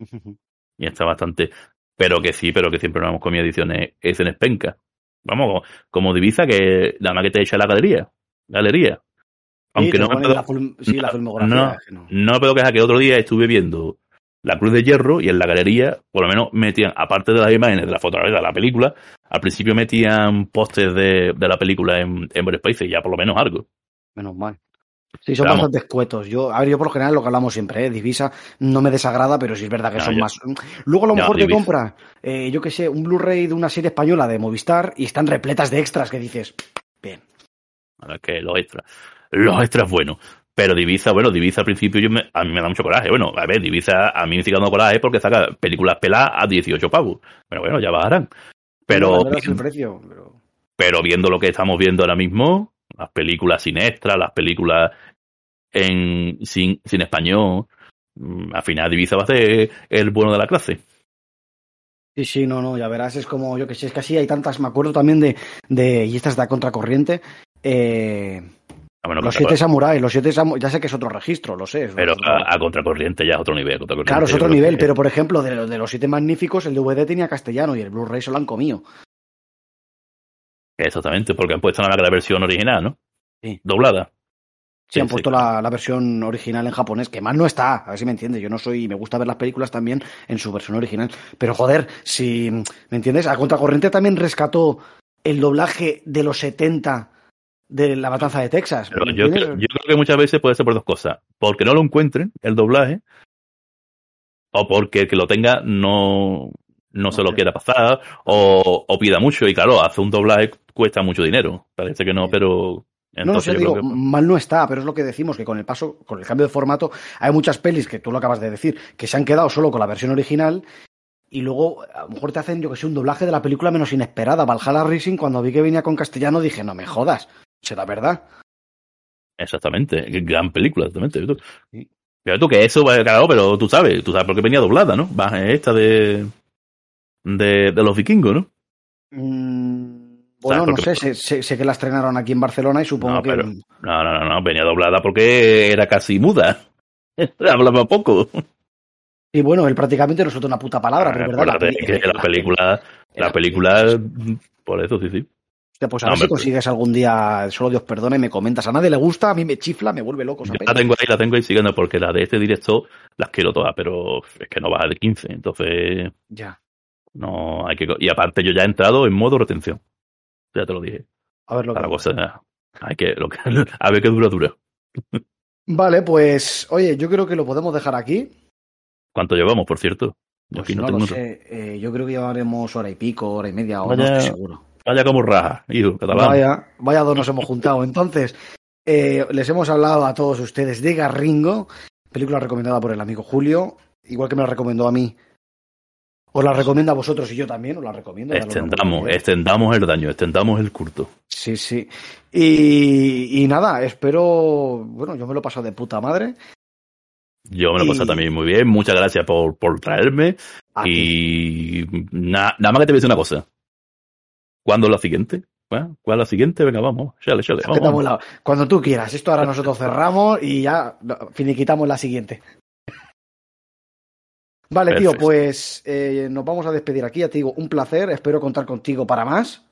Y está bastante. Pero que sí, pero que siempre nos hemos comido ediciones, ediciones penca. Vamos, como, como divisa que nada más que te echa la galería. Galería. Aunque Sí, no me puedo, la, sí, la no, no. no. puedo quejar que otro día estuve viendo la Cruz de Hierro y en la galería, por lo menos metían, aparte de las imágenes de la fotografía de la película, al principio metían pósters de, de la película en, en varios países, ya por lo menos algo. Menos mal. Sí, son vamos. bastante escuetos. Yo, a ver, yo por lo general lo que hablamos siempre, ¿eh? Divisa no me desagrada, pero sí es verdad que No, son yo- más. Luego a lo No, mejor te Divisa. compra, eh, yo que sé, un Blu-ray de una serie española de Movistar y están repletas de extras que dices, bien. Ahora que los extras. Los extras buenos. Pero Divisa, bueno, Divisa al principio yo me- a mí me da mucho coraje. Bueno, a ver, Divisa a mí me sigue dando coraje porque saca películas peladas a 18 pavos. Pero bueno, ya bajarán. Pero, No, el precio, pero- pero viendo lo que estamos viendo ahora mismo, las películas sin extra, las películas en sin, sin español, mm, al final Divisa va a ser el bueno de la clase. Sí, sí, no, no, ya verás, es como, yo que sé, es que así hay tantas, me acuerdo también de, de y estas de contracorriente, eh, A menos los siete samuráis, los siete samuráis, ya sé que es otro registro, lo sé. es pero otro- a, a contracorriente ya es otro nivel. claro, es otro nivel, que- pero por ejemplo, de, de los siete magníficos, el DVD tenía castellano y el Blu-ray se lo han comido. Exactamente, porque han puesto nada la versión original, ¿no? Sí. Doblada. Sí, Sí, han sí, puesto claro. la, la versión original en japonés, que mal no está, a ver si me entiendes. Yo no soy, me gusta ver las películas también en su versión original. Pero joder, si, ¿me entiendes? A Contracorriente también rescató el doblaje de los 70 de La Matanza de Texas. Pero ¿me yo, creo, yo creo que muchas veces puede ser por dos cosas. Porque no lo encuentren, el doblaje, o porque el que lo tenga no, no se lo quiera pasar, o, o pida mucho. Y claro, hacer un doblaje cuesta mucho dinero. Parece que no, pero... No, no Entonces sé, digo, creo que- mal no está, pero es lo que decimos, que con el paso, con el cambio de formato, hay muchas pelis que tú lo acabas de decir, que se han quedado solo con la versión original y luego a lo mejor te hacen, yo que sé, un doblaje de la película menos inesperada. Valhalla Rising, cuando vi que venía con castellano, dije, no me jodas, será verdad. Exactamente, gran película, exactamente. Pero tú que eso, va- claro, pero tú sabes, tú sabes por qué venía doblada, ¿no? Va, esta de, de, de los vikingos, ¿no? Mm, bueno, ¿Sabes no sé, sé, sé- sé que la estrenaron aquí en Barcelona y supongo No, que... pero- No, no, no, no, venía doblada porque era casi muda. Hablaba poco. Y bueno, él prácticamente no suelta una puta palabra, pero verdad. Que la película, la película, por eso sí, sí. Pues a No, ver si hombre, consigues algún día, solo Dios perdona y me comentas. A nadie le gusta, a mí me chifla, me vuelve loco. Yo la tengo ahí, la tengo ahí siguiendo porque la de este director las quiero todas, pero es que no baja de 15, entonces Ya. No hay que... Y aparte yo ya he entrado en modo retención. Ya te lo dije. A ver lo que cosa, hay que, lo que, a ver qué dura, dura. Vale, pues, oye, yo creo que lo podemos dejar aquí. ¿Cuánto llevamos, por cierto? Yo Pues aquí no, no lo sé. eh, yo creo que llevaremos hora y pico, hora y media, o Vaya- no estoy seguro. Vaya como raja, hijo, catalán. Vaya, vaya dos nos hemos juntado. Entonces, eh, les hemos hablado a todos ustedes de Garringo, película recomendada por el amigo Julio, igual que me la recomendó a mí. Os la recomienda a vosotros y yo también, os la recomiendo. Extendamos, nombré. extendamos el daño, extendamos el curto. Sí, sí. Y, y nada, espero. Bueno, yo me lo he pasado de puta madre. Yo me lo he pasado Y- también muy bien. Muchas gracias por, por traerme. Y na- nada más que te voy a decir una cosa. ¿Cuándo es la siguiente? ¿Cuál es la siguiente? Venga, vamos. Chale, chale, vamos. Cuando tú quieras. Esto ahora nosotros cerramos y ya finiquitamos la siguiente. Vale, tío, pues eh, nos vamos a despedir aquí. Ya te digo, un placer. Espero contar contigo para más.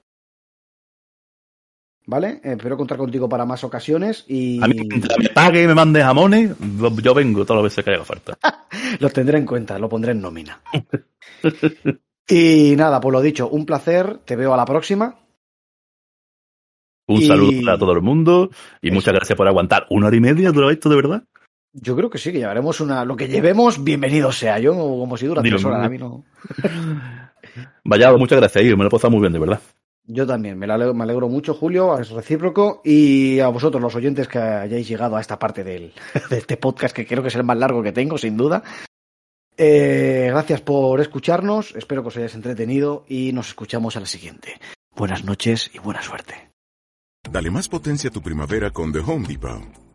¿Vale? Espero contar contigo para más ocasiones y A mí, mientras me pague y me mande jamones, yo vengo todas las veces que haga falta. lo tendré en cuenta, lo pondré en nómina. y nada, pues lo dicho, un placer. Te veo a la próxima. Un Y- saludo para todo el mundo y Eso. muchas gracias por aguantar una hora y media de esto, de verdad. Yo creo que sí, que llevaremos una. Lo que llevemos, bienvenido sea. Yo, como si dura tres horas, a mí no. Vaya, muchas gracias, Ivo, me lo he pasado muy bien, de verdad. Yo también, me, la alegro, me alegro mucho, Julio, es recíproco. Y a vosotros, los oyentes que hayáis llegado a esta parte del, de este podcast, que creo que es el más largo que tengo, sin duda. Eh, gracias por escucharnos, espero que os hayáis entretenido y nos escuchamos a la siguiente. Buenas noches y buena suerte. Dale más potencia a tu primavera con The Home Depot.